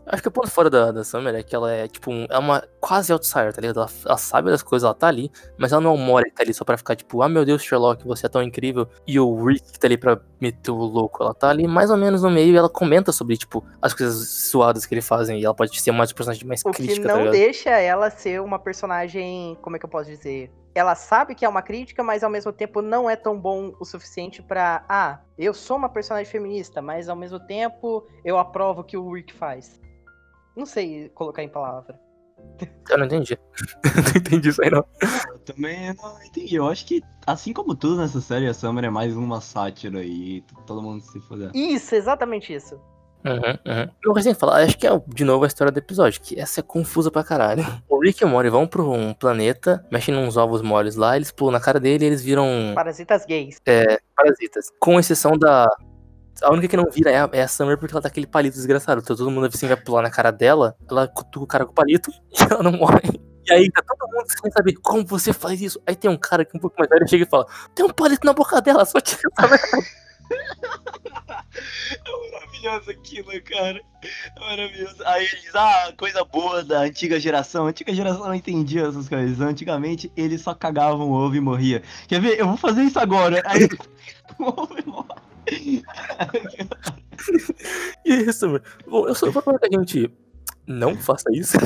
Acho que o ponto fora da, da Summer é que ela é, tipo, um- é uma quase outsider, tá ligado? Ela, ela sabe das coisas, ela tá ali, mas ela não é um Mori que tá ali só pra ficar, tipo, ah, meu Deus, Sherlock, você é tão incrível. E o Rick que tá ali pra meter o louco. Ela tá ali mais ou menos no meio e ela comenta sobre, tipo, as coisas suadas que ele fazem. E ela pode ser uma das personagens mais O que crítica, tá não ligado? deixa ela ser uma personagem. Como é que eu posso dizer? Ela sabe que é uma crítica, mas ao mesmo tempo não é tão bom o suficiente pra. Ah, eu sou uma personagem feminista, mas ao mesmo tempo eu aprovo o que o Rick faz. Não sei colocar em palavra. Eu não entendi. não entendi isso aí, não. Eu também não entendi. Eu acho que, assim como tudo nessa série, a Summer é mais uma sátira e todo mundo se foder. Isso, exatamente isso. Uhum, uhum. Eu recém falar, acho que é de novo a história do episódio, que essa é confusa pra caralho. O Rick e o Mori vão pra um planeta, mexem nos ovos moles lá, eles pulam na cara dele e eles viram Parasitas gays. parasitas. Com exceção da. A única que não vira é a, é a Summer porque ela tá aquele palito desgraçado. Então todo mundo assim vai pular na cara dela, ela cutuca o cara com o palito e ela não morre. E aí tá todo mundo sem saber como você faz isso. Aí tem um cara que é um pouco mais velho chega e fala: Tem um palito na boca dela, só tira essa merda. É maravilhoso aquilo, cara. É maravilhoso. Aí ele diz, ah, coisa boa da antiga geração. A antiga geração não entendia essas coisas. Antigamente eles só cagavam ovo e morria. Quer ver? Eu vou fazer isso agora. Aí o ovo e morre. Aí, Summer, bom, eu só vou falar que a gente não faça isso.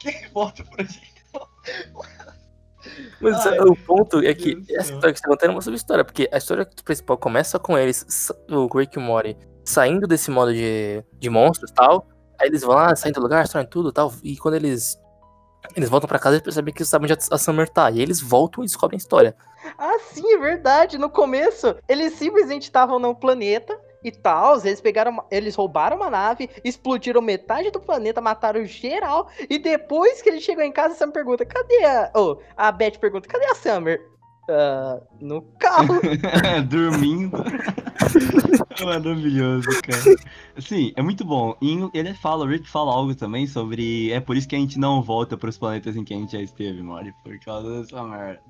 Quem volta pra gente? Mas Ai, o ponto é que essa história que você contando é uma subhistória, porque a história principal começa com eles, o Rick e o Mori, saindo desse modo de, de monstros e tal, Aí eles vão lá, saem do lugar, saem tudo e tal. E quando eles. Eles voltam pra casa, eles percebem que eles sabem onde a Summer tá. E aí eles voltam e descobrem a história. Ah, sim, é verdade. No começo, eles simplesmente estavam no planeta e tal. Eles pegaram, eles roubaram uma nave, explodiram metade do planeta, mataram geral. E depois que ele chegou em casa, a Summer pergunta: cadê a. Oh, a Beth pergunta: cadê a Summer? "Ah, no carro. Dormindo. Maravilhoso, cara. Sim, é muito bom. E ele fala, o Rick fala algo também sobre. É por isso que a gente não volta pros planetas em que a gente já esteve, Mori. Por causa dessa merda.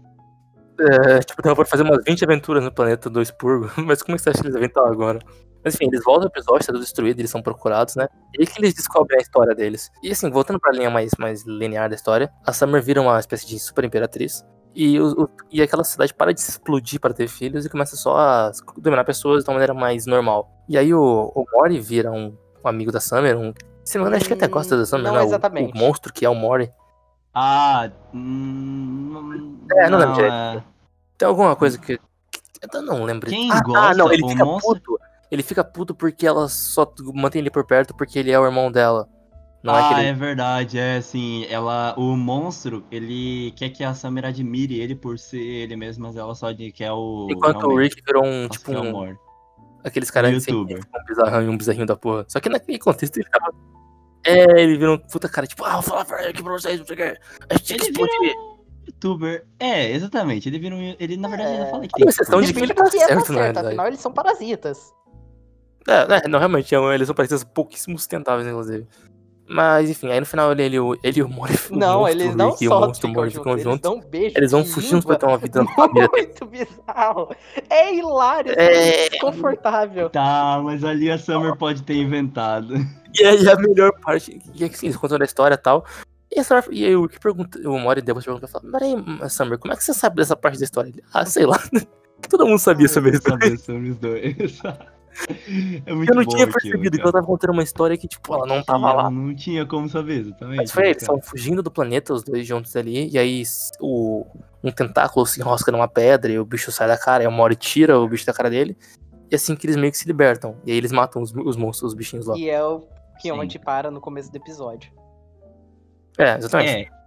É, tipo, dava pra fazer umas 20 aventuras no planeta do Expurgo. Mas como é que você acha que eles inventam agora? Mas enfim, eles voltam pro episódio, tá tudo destruído, eles são procurados, né? E aí que eles descobrem a história deles. E assim, voltando pra linha mais, mais linear da história, a Summer vira uma espécie de super imperatriz. E, o, o- e aquela cidade para de explodir para ter filhos e começa só a dominar pessoas de uma maneira mais normal. E aí o, o Mori vira um, um amigo da Summer, um. Se não me engano, acho que até gosta da Summer, Não né? O- exatamente. O, monstro que é o Mori. Ah. Hum, É, não lembro direito. é. Tem alguma coisa que. que- eu não lembro. Quem ah, gosta, ah, não, ele fica monstro- puto. Ele fica puto porque ela só mantém ele por perto porque ele é o irmão dela. Não é ah, que ele. é verdade, é assim, ela, o monstro, ele quer que a Summer admire ele por ser ele mesmo, mas ela só de- quer o. Enquanto o Rick virou um, nossa, tipo, que um, amor. aqueles caras youtuber. um bizarrão, um bizarrinho da porra. Só que naquele contexto ele ficava. É, ele virou um puta cara, tipo, ah, vou falar pra aqui pra vocês, não sei o que. A gente tem que explodir. Youtuber. É, exatamente. Ele vira um. Ele, na verdade, É. ele fala que tem. exceção de que ele tá que é, certo, na realidade. afinal eles são parasitas. É, é, não, realmente, é eles são parecidos pouquíssimo sustentáveis, inclusive. Mas, enfim, aí no final ele, ele, e o- ele e o Mori Não, monstro eles não Rick e o só monstro ficam ficam eles juntos. dão um beijo. Eles vão fugindo pra ter uma vida. Muito bizarro. É hilário, É. é desconfortável. Tá, mas ali a Summer pode ter inventado. E aí a melhor parte, e é que assim, eles contam a história e tal. E, a Summer, e aí o Rick pergunta, o Mori depois pergunta e fala, peraí, Summer, como é que você sabe dessa parte da história? Ele, ah, sei lá. Todo mundo sabia sobre isso. Saber sobre os dois. É muito Eu não bom tinha aquilo, percebido que cara. ela tava contando uma história que, tipo, ela não tava lá. Não tinha como saber, exatamente. Mas foi, eles estão fugindo do planeta, os dois juntos ali, e aí o, um tentáculo se enrosca numa pedra e o bicho sai da cara, e o Mori tira o bicho da cara dele, e assim que eles meio que se libertam. E aí eles matam os, os monstros, os bichinhos lá. E é o que Sim. onde para no começo do episódio. É, exatamente. É.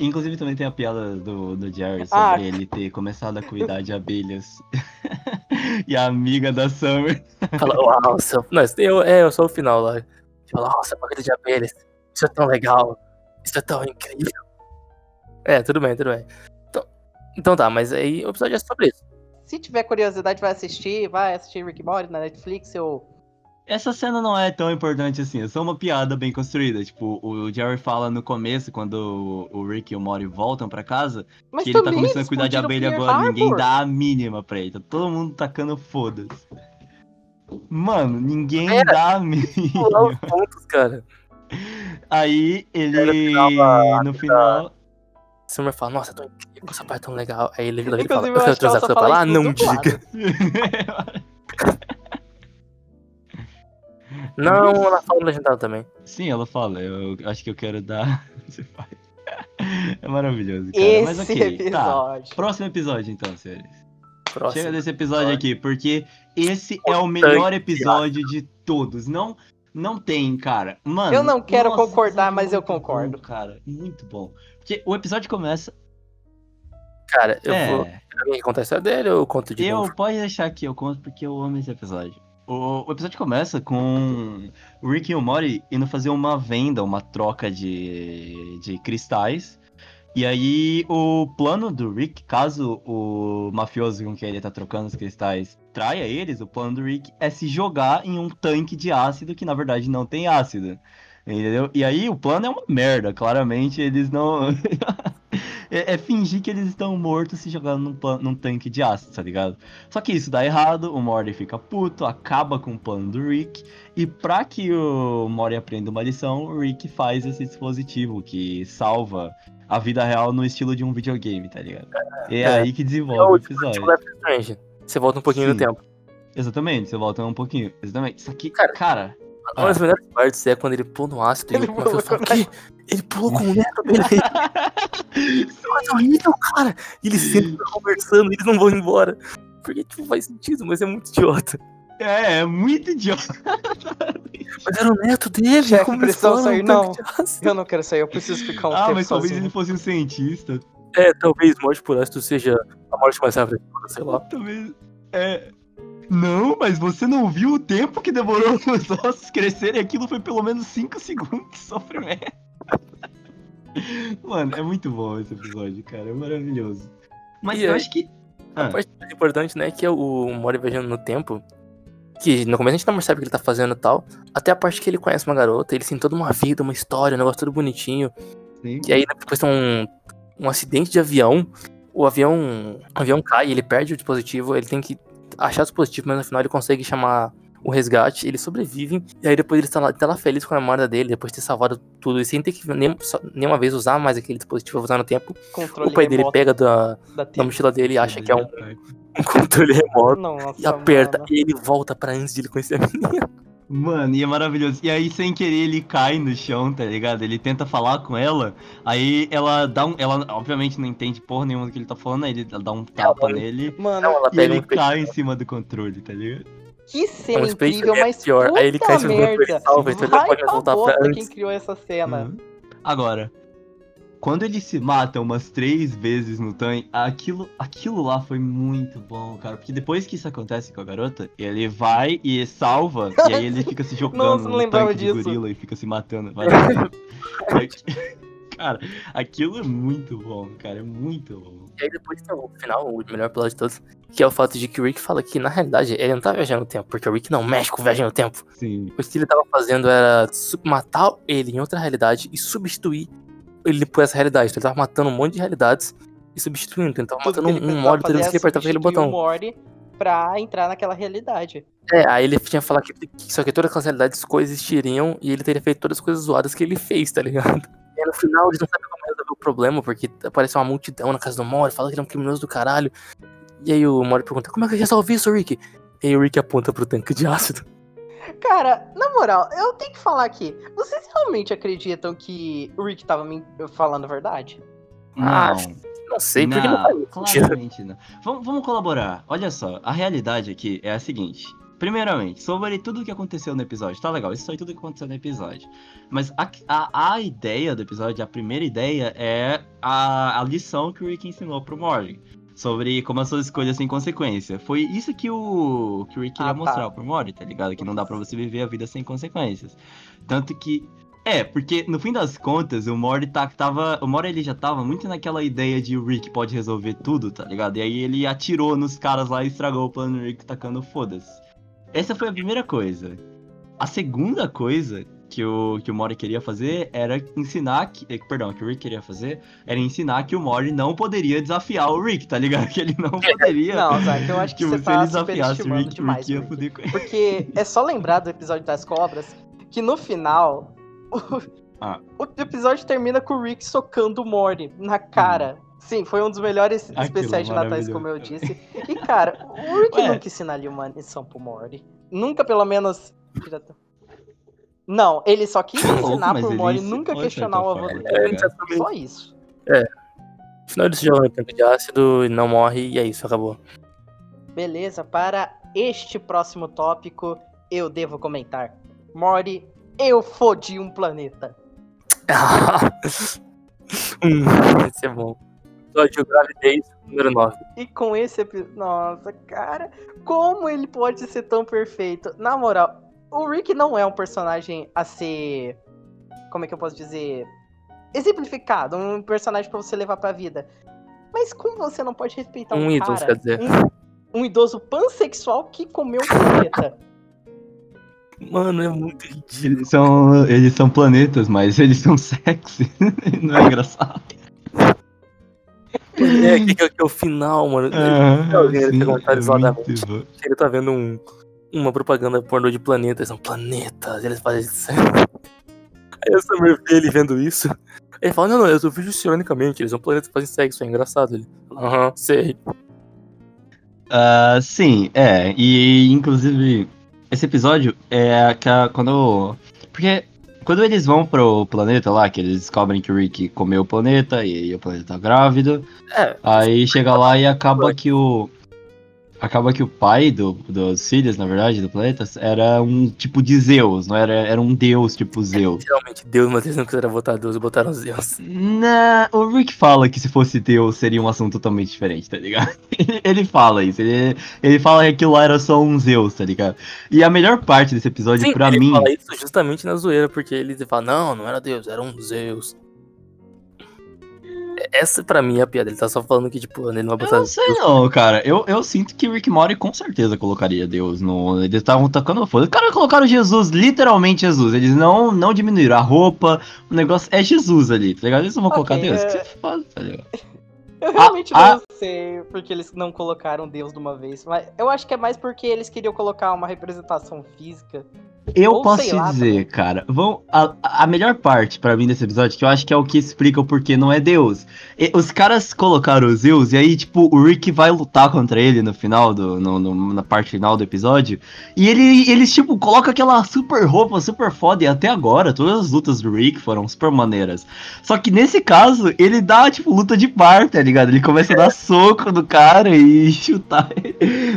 Inclusive também tem a piada do, do Jerry sobre Ah. ele ter começado a cuidar de abelhas. e a amiga da Summer. Fala, uau, seu... Não, isso é, é só o final lá. Fala, nossa, bagulho de abelhas. Isso é tão legal. Isso é tão incrível. É, tudo bem, tudo bem. Então, então tá, mas aí o episódio é sobre isso. Se tiver curiosidade, vai assistir, vai assistir Rick Morty na Netflix ou Essa cena não é tão importante assim, é só uma piada bem construída. Tipo, o Jerry fala no começo, quando o Rick e o Mori voltam pra casa, Mas que ele tá começando a cuidar de abelha agora, ninguém Harbor. dá a mínima pra ele. Tá todo mundo tacando foda-se. Mano, ninguém Pera. dá a mínima. os pontos, cara. Aí ele, no final, no final, Summer fala, nossa, é tão incrível, essa parte é tão legal. Aí ele vira e fala, eu quero que ela transar com ela. Ah, isso não diga. Não, ela fala legendado também. Sim, ela fala, eu acho que eu quero dar. Você faz. É maravilhoso, cara. Esse Mas ok, tá. episódio. Próximo episódio então, senhores. Próximo. Chega desse episódio Episódio. aqui, porque esse é o melhor episódio de todos. Não, não tem, cara. Mano. Eu não quero nossa, concordar, episódio mas eu muito bom, concordo. cara, muito bom. Porque o episódio começa. Cara, eu é, vou. Alguém contar a história dele ou eu conto de eu novo? pode deixar aqui, eu conto porque eu amo esse episódio. O, o episódio começa com o Rick e o Mori indo fazer uma venda, uma troca de, de cristais. E aí o plano do Rick, caso o mafioso com quem ele tá trocando os cristais traia eles, o plano do Rick é se jogar em um tanque de ácido que na verdade não tem ácido. Entendeu? E aí o plano é uma merda, claramente eles não. é, é fingir que eles estão mortos se jogando num, num tanque de ácido, tá ligado? Só que isso dá errado, o Morty fica puto, acaba com o plano do Rick. E pra que o Morty aprenda uma lição, o Rick faz esse dispositivo que salva a vida real no estilo de um videogame, tá ligado? É, É. aí que É desenvolve o o tipo episódio. Você volta um pouquinho no Sim. tempo. Exatamente, você volta um pouquinho. Exatamente. Isso aqui, Cara, cara. Uma das melhores partes é quando ele pula no ácido e Ele o mafioso pulou fala, que? Ele pulou com o neto dele. Mas horrível, cara. E eles sempre estão conversando, eles não vão embora. Porque, tipo, faz sentido, mas é muito idiota. É, é muito idiota. Mas era o neto dele, Chefe, como eles falam, sair, não. Eu não quero sair, eu preciso ficar um ah, tempo mas talvez sozinho. ele fosse um cientista. É, talvez morte por ácido seja a morte mais rápida, sei lá. Talvez. É. Não, mas você não viu o tempo que demorou os ossos crescerem? Aquilo foi pelo menos 5 segundos de sofrimento. Mano, é muito bom esse episódio, cara. É maravilhoso. Mas E eu aí? acho que. A Ah, parte mais importante, né, que é o Mori viajando no tempo. Que no começo a gente não percebe o que ele tá fazendo e tal. Até a parte que ele conhece uma garota, ele tem toda uma vida, uma história, um negócio tudo bonitinho. sim. E aí depois tem um, um acidente de avião. O avião, o avião cai, ele perde o dispositivo, ele tem que achar o dispositivo, mas no final ele consegue chamar o resgate, eles sobrevivem. E aí depois ele tá lá, tá lá feliz com a memória dele, depois de ter salvado tudo, e sem ter que nem, só- nenhuma vez usar mais aquele dispositivo usar no tempo. Controle O pai dele pega da, da da mochila dele e acha que é um, um controle remoto. Nossa, E aperta, mano. e ele volta pra antes de ele conhecer a menina. Mano, e é maravilhoso. E aí, sem querer, ele cai no chão, tá ligado? Ele tenta falar com ela, aí ela dá um. Ela, obviamente, não entende porra nenhuma do que ele tá falando, aí ele dá um tapa Ela- nele. Mano, Não, ela E ele um cai em cima do controle, tá ligado? que cena Space incrível, Jam mas pior. Aí ele cai em cima do controle salva, então ele não pode voltar pra antes. quem criou essa cena. Uhum. Agora, quando ele se mata umas três vezes no tanque, aquilo, aquilo lá foi muito bom, cara. Porque depois que isso acontece com a garota, ele vai e salva, e aí ele fica se jogando Nossa, no tanque de disso. gorila e fica se matando. vezes. cara, aquilo é muito bom, cara. É muito bom. E aí depois tem o final, o melhor plot de todos, que é o fato de que o Rick fala que, na realidade, ele não tá viajando no tempo, porque o Rick não mexe com viagem no tempo. Sim. O que ele tava fazendo era matar ele em outra realidade e substituir ele por essa realidade. Então ele tava matando um monte de realidades e substituindo. Então ele tava Tudo matando ele um, vez fazer que ele é apertava aquele botão. Mori pra entrar naquela realidade. É, aí ele tinha que falar que, que só que todas aquelas realidades coexistiriam e ele teria feito todas as coisas zoadas que ele fez, tá ligado? E aí, no final eles não sabem como resolver o problema, porque aparece uma multidão na casa do Mori, fala que ele é um criminoso do caralho. E aí o Mori pergunta, como é que resolve isso, Rick? E aí o Rick aponta pro tanque de ácido. Cara, na moral, eu tenho que falar aqui. Vocês realmente acreditam que o Rick tava me falando a verdade? Ah, Não. Não sei, porque não claramente não. Vamos, vamos colaborar. Olha só, a realidade aqui é a seguinte. Primeiramente, sobre tudo o que aconteceu no episódio. Tá legal, isso foi tudo que aconteceu no episódio. Mas a, a, a ideia do episódio, a primeira ideia é a, a lição que o Rick ensinou pro Morty. Sobre como as suas escolhas têm consequência. Foi isso que o, que o Rick queria Ah, tá. mostrar pro Morty, tá ligado? Que não dá pra você viver a vida sem consequências. Tanto que é, porque no fim das contas, o Mori tá, tava. O Mori ele já tava muito naquela ideia de o Rick pode resolver tudo, tá ligado? E aí ele atirou nos caras lá e estragou o plano do Rick tacando foda-se. Essa foi a primeira coisa. A segunda coisa que o, que o Mori queria fazer era ensinar que. eh, Perdão, que o Rick queria fazer era ensinar que o Mori não poderia desafiar o Rick, tá ligado? Que ele não poderia. Não, Zack, eu acho que, que você se tá ele desafiasse o Rick, demais. Rick com ele. Porque é só lembrar do episódio das cobras que no final o, Ah. o episódio termina com o Rick socando o Mori na cara. Sim, foi um dos melhores Aquilo é especiais de natais, como eu disse. E, cara, o Rick Ué. nunca ensinaria uma lição pro Mori. Nunca, pelo menos. Não, ele só quis louco, ensinar pro Mori nunca questionar o avô dele. ligado? Só isso. No final ele se joga no tanque de ácido e não morre, e é isso, acabou. Beleza, para este próximo tópico, eu devo comentar. Mori, eu fodi um planeta. hum, esse é bom. Episódio Gravidez, número 9. E com esse episódio. Nossa, cara, como ele pode ser tão perfeito? Na moral, o Rick não é um personagem a ser. Como é que eu posso dizer? Exemplificado, um personagem pra você levar pra vida. Mas como você não pode respeitar um, Um ídolo, cara, quer dizer. Um, um idoso pansexual que comeu um planeta? Mano, é muito ridículo. Eles são, eles são planetas, mas eles são sexy. Não é engraçado? É, que, que, que é o final, mano. Ah, sim, é. Ele tá vendo um, uma propaganda pornô de planetas. São planetas, eles fazem isso. Aí o Summer vê ele vendo isso. Ele fala, não, não, eu vejo isso ironicamente, eles são planetas que fazem sexo, é engraçado. Ele, aham, sei. Ah, sim, é. E inclusive, esse episódio é que a- quando. Porque quando eles vão pro planeta lá, que eles descobrem que o Rick comeu o planeta e, o planeta tá grávido, É, aí chega lá e acaba que o. acaba que o pai do, dos filhos, na verdade, do planeta, era um tipo de Zeus, não era, era um deus tipo Zeus. Realmente, Deus, mas eles não quiseram botar Deus, botaram Zeus. Na, o Rick fala que se fosse Deus seria um assunto totalmente diferente, tá ligado? ele fala isso, ele, ele fala que aquilo lá era só um Zeus, tá ligado? E a melhor parte desse episódio, Sim, pra ele mim. fala isso justamente na zoeira, porque ele fala, não, não era Deus, era um Zeus. Essa pra mim é a piada, ele tá só falando que, tipo, ele não vai Eu botar não sei não, cara. Eu, eu sinto que Rick Mori com certeza colocaria Deus no. Eles estavam tacando foda. Os caras colocaram Jesus, literalmente Jesus. Eles não, não diminuíram a roupa, o negócio é Jesus ali, tá ligado? Eles não vão colocar Ok, Deus. é. Que foda, tá ligado? Eu realmente ah. não sei porque eles não colocaram Deus de uma vez, mas eu acho que é mais porque eles queriam colocar uma representação física. Eu Ou posso te lá dizer, cara. Vão, a, a melhor parte pra mim desse episódio, que eu acho que é o que explica o porquê não é Deus. E os caras colocaram o Zeus, e aí, tipo, o Rick vai lutar contra ele no final, do, no, no- na parte final do episódio. E ele, eles, tipo, colocam aquela super roupa, super foda. E até agora, todas as lutas do Rick foram super maneiras. Só que nesse caso, ele dá, tipo, luta de par, tá ligado? Ele começa a dar soco no cara e chutar.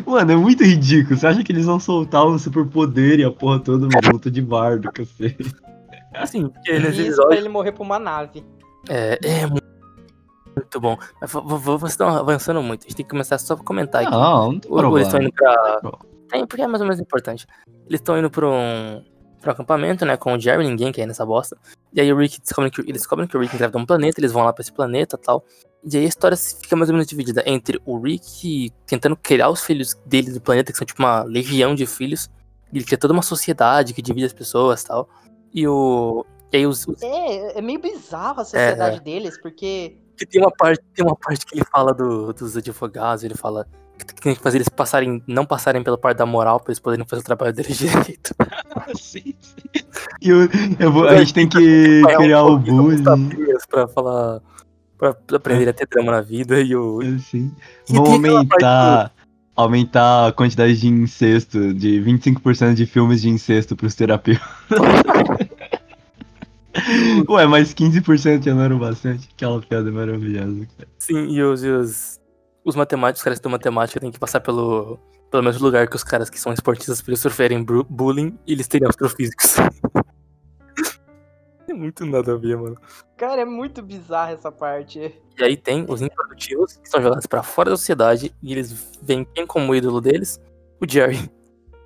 Mano, é muito ridículo. Você acha que eles vão soltar um super poder e a porra toda numa luta de bar do cacete? Assim, porque E nesse isso pra ele morrer pra uma nave. é, é mu- muito bom. Mas vocês estão avançando muito, a gente tem que começar só pra comentar aqui. Não, não tem O- Eles estão problema. indo pra. Tem, porque é mais ou menos importante. Eles estão indo pra um, pra um acampamento, né? Com o Jerry, ninguém quer ir nessa bosta. E aí o Rick descobre que, eles descobrem que o Rick engravida um planeta, eles vão lá pra esse planeta e tal. E aí a história fica mais ou menos dividida entre o Rick tentando criar os filhos dele do planeta, que são tipo uma legião de filhos. Ele cria toda uma sociedade que divide as pessoas e tal. E o. E aí os, os- É, é meio bizarro a sociedade deles, porque. que tem uma parte, tem uma parte que ele fala do- dos advogados, ele fala que tem que fazer eles passarem, não passarem pela parte da moral pra eles poderem fazer o trabalho deles direito. Sim, sim. E eu, eu vou- a gente tem que um criar o bullying. Pra falar. Pra aprender a ter drama na vida e o. Aquela parte aumentar, aumentar a quantidade de incesto, de 25% de filmes de incesto pros terapeutas. Ué, mas 15% já não era o bastante? Aquela piada maravilhosa. cara. Sim, e os, e os, os matemáticos, os caras que matemática têm que passar pelo, pelo mesmo lugar que os caras que são esportistas pra eles sofrerem bullying e eles terem astrofísicos. É muito nada a ver, mano. Cara, é muito bizarro essa parte. E aí tem os improdutivos que são jogados pra fora da sociedade e eles veem quem como ídolo deles? O Jerry.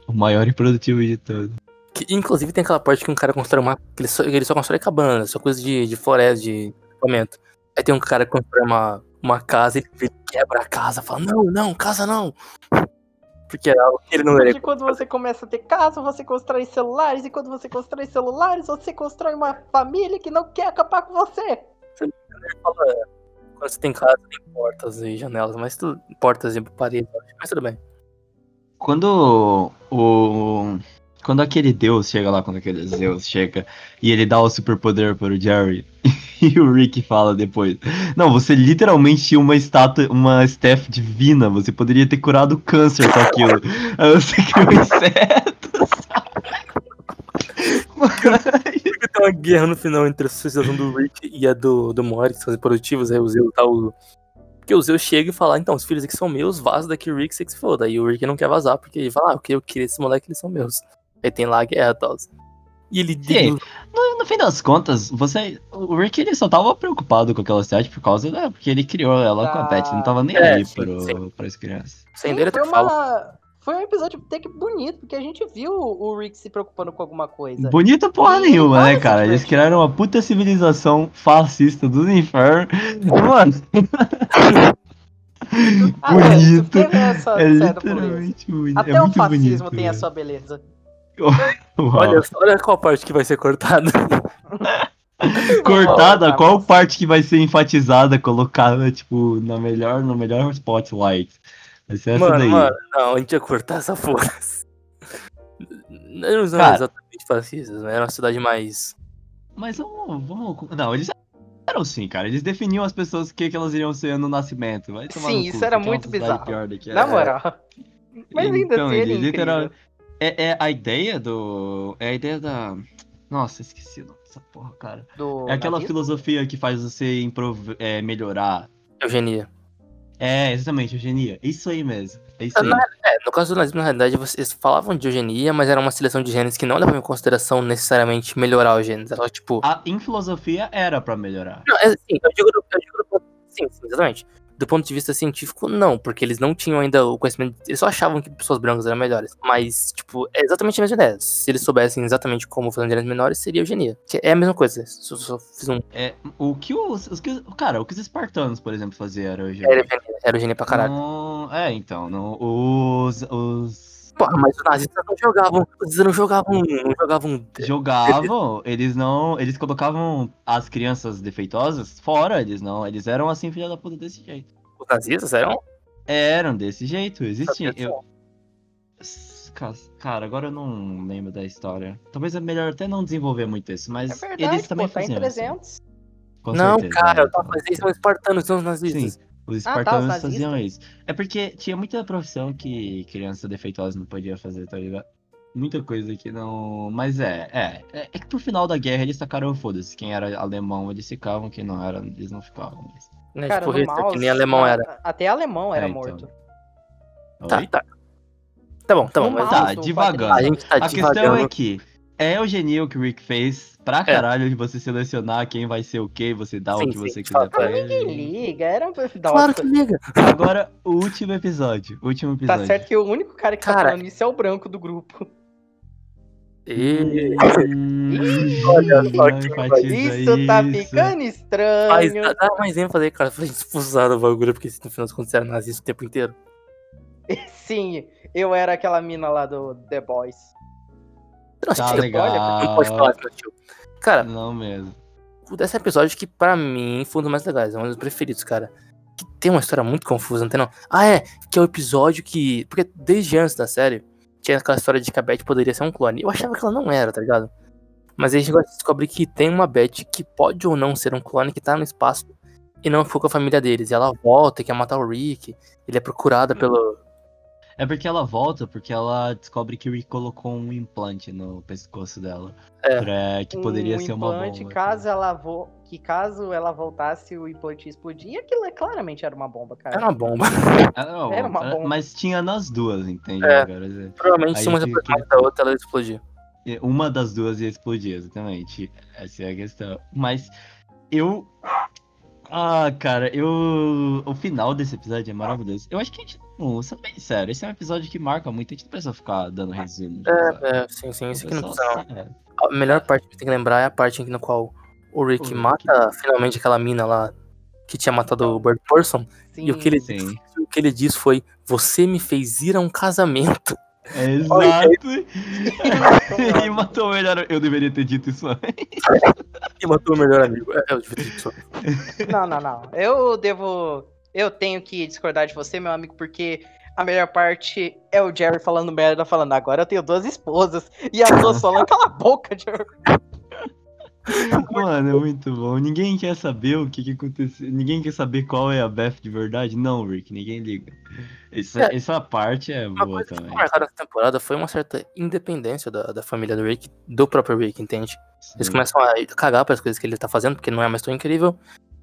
O maior e produtivo de todos. Que, inclusive tem aquela parte que um cara constrói uma. que ele só, ele só constrói cabana, só coisa de, de floresta, de equipamento. Aí tem um cara que constrói uma, uma casa e ele quebra a casa, fala, não, não, casa não. Porque é algo que ele não Porque era. quando você começa a ter casa, você constrói celulares, e quando você constrói celulares, você constrói uma família que não quer acabar com você. Quando você tem casa, tem portas e janelas, mas tudo. Portas e paredes, mas tudo bem. Quando o. Quando aquele deus chega lá, quando aquele Zeus chega e ele dá o superpoder para o Jerry, e o Rick fala depois: Não, você literalmente tinha uma estátua, uma staff divina, você poderia ter curado o câncer com aquilo. Aí você criou insetos. Porque tem uma guerra no final entre a associação do Rick e a do, do Mori, que são produtivos, aí o Zeus tá o. Porque o Zeus chega e fala, então, os filhos aqui são meus, vaza daqui, o Rick, você que se foda. Aí o Rick não quer vazar, porque ele fala, ah, eu queria esses moleques, eles são meus. Aí tem lá a guerra e tal. E ele Sim. No, no fim das contas, você. O Rick ele só tava preocupado com aquela cidade por causa da. Porque ele criou ela com a Pet, ele não tava nem É, aí sim, pro, sim. pras crianças. Sem Sim, dele até foi, fala. uma... foi um episódio até que bonito, porque a gente viu o Rick se preocupando com alguma coisa. Bonito porra E nenhuma, né, cara? Eles criaram uma puta civilização fascista dos infernos. Mano, Ah, é, bonito. teve essa é beleza. literalmente bonito. Até é o fascismo bonito, tem a velho. sua beleza. Olha, olha qual parte que vai ser cortada. Cortada, qual parte que vai ser enfatizada, colocada, tipo, na melhor, no melhor spotlight? Vai ser essa mano, daí. mano, não, a gente ia cortar essa porra. Eles não Cara. eram exatamente fascistas, né? Era uma cidade mais. Mas vamos, vamos. Não, eles eram sim, cara. Eles definiam as pessoas que, que elas iriam ser no nascimento. Vai tomar Sim, no cu, isso era é muito bizarro. pior Na é. moral. Mas ainda Então, assim, ele ele é literal-. É, é a ideia do. É a ideia da. Nossa, esqueci o nome dessa porra, cara. Do É aquela filosofia que faz você improv... é, melhorar. Eugenia. É, exatamente, eugenia. Isso aí mesmo. É isso aí. Na- É, no caso do nazismo, na realidade, vocês falavam de eugenia, mas era uma seleção de genes que não levavam em consideração necessariamente melhorar os genes. Era só, tipo. A, em filosofia era pra melhorar. Não, é, sim, eu digo, do- eu digo. Sim, sim, exatamente. Do ponto de vista científico, não, porque eles não tinham ainda o conhecimento. Eles só achavam que pessoas brancas eram melhores. Mas, tipo, é exatamente a mesma ideia. Se eles soubessem exatamente como fazer genes menores, seria eugenia. Que é a mesma coisa. Só, só fiz um. É, o que os, os cara, o que os espartanos, por exemplo, faziam era eugenia. Era era eugenia pra caralho. Não- é, então, não, os, os Porra, mas os nazistas não jogavam. Os nazistas não jogavam. Não jogavam. jogavam, eles não, eles colocavam as crianças defeitosas fora, eles não, eles eram assim filha da puta desse jeito. Os nazistas eram. Eram desse jeito, existia. Sabia Eu, Ca- cara, agora eu não lembro da história. Talvez é melhor até não desenvolver muito isso, mas É verdade, eles também pô, tá em faziam. isso. 300. Com não, certeza, cara, é, eu tava fazendo isso, espartanos, são os nazistas. Sim, os Ah, tá, os espartanos nazistas. faziam isso. É porque tinha muita profissão que criança defeituosa não podia fazer, tá ligado? Muita coisa que não. Mas é, é. É é que pro final da guerra eles tacaram foda-se. Quem era alemão eles ficavam, quem não era, eles não ficavam. Mas... Cara, tipo, Hitler, mouse, que nem alemão a- era. Até alemão era É, então. morto. Tá, Oi? tá. Tá bom, tá bom. No Mas Tá, divagando. a gente tá A questão é que é o que o Rick fez pra caralho de você selecionar quem vai ser o que, você dá Sim, o que sim, você quiser pra é. Ninguém ele. liga, era um da Claro que liga. Agora, o último episódio. Último Tá episódio. certo que o único cara que tá Cara. falando isso é o branco do grupo. E... Olha só que enfatiza Isso tá isso. ficando Mas estranho. dá dá mais ênfase aí, cara, gente expulsar o bagulho, porque no final das contas era nazista o tempo inteiro. Sim, eu era aquela mina lá do The Boys. Nossa, Tá tio, legal. olha, não pode falar tio. Cara, Não mesmo. desse episódio que pra mim foi um dos mais legais, é um dos preferidos, cara. Que tem uma história muito confusa, não tem não? Ah, é, que é o episódio que. Porque desde antes da série, tinha aquela história de que a Beth poderia ser um clone. Eu achava que ela não era, tá ligado? Mas aí a gente vai descobrir que tem uma Beth que pode ou não ser um clone que tá no espaço e não ficou com a família deles. E ela volta e quer matar o Rick. Ele é procurada pelo. É porque ela volta, porque ela descobre que o Rick colocou um implante no pescoço dela. É. Pra, que poderia um ser uma implante, bomba. caso ela vo... que caso ela voltasse o implante explodir, aquilo é- claramente era uma bomba, cara. Era uma bomba. Ah, não, Era uma bomba. Mas tinha nas duas, entende? É. Agora, é. Provavelmente Aí se uma depois da outra, ela ia explodir. Uma das duas ia explodir, exatamente. Essa é a questão. Mas eu. Ah, cara, eu. O final desse episódio é maravilhoso. Eu acho que a gente Sendo bem sério, esse é um episódio que marca muito, a gente não precisa ficar dando resumo. É, é, sim, sim, isso aqui não precisa. É. A melhor parte que tem que lembrar é a parte no qual o Rick O Rick. mata finalmente aquela mina lá que tinha matado o Bird Person. Sim, E o que ele sim. disse, o que ele disse foi: Você me fez ir a um casamento. É Exato. e matou o melhor. Eu deveria ter dito isso antes. E matou o melhor amigo. É, eu devia ter dito isso. Não, não, não. Eu devo. Eu tenho que discordar de você, meu amigo, porque a melhor parte é o Jerry falando merda, falando, agora eu tenho duas esposas. E as duas falando, cala a boca, Jerry. Mano, é muito bom. Ninguém quer saber o que, que aconteceu. Ninguém quer saber qual é a Beth de verdade. Não, Rick, ninguém liga. Essa, É. essa parte é Uma boa coisa que também. marcada nessa temporada foi uma certa independência da, da família do Rick, do próprio Rick, entende? Eles Sim. começam a cagar para as coisas que ele tá fazendo, porque não é mais tão incrível.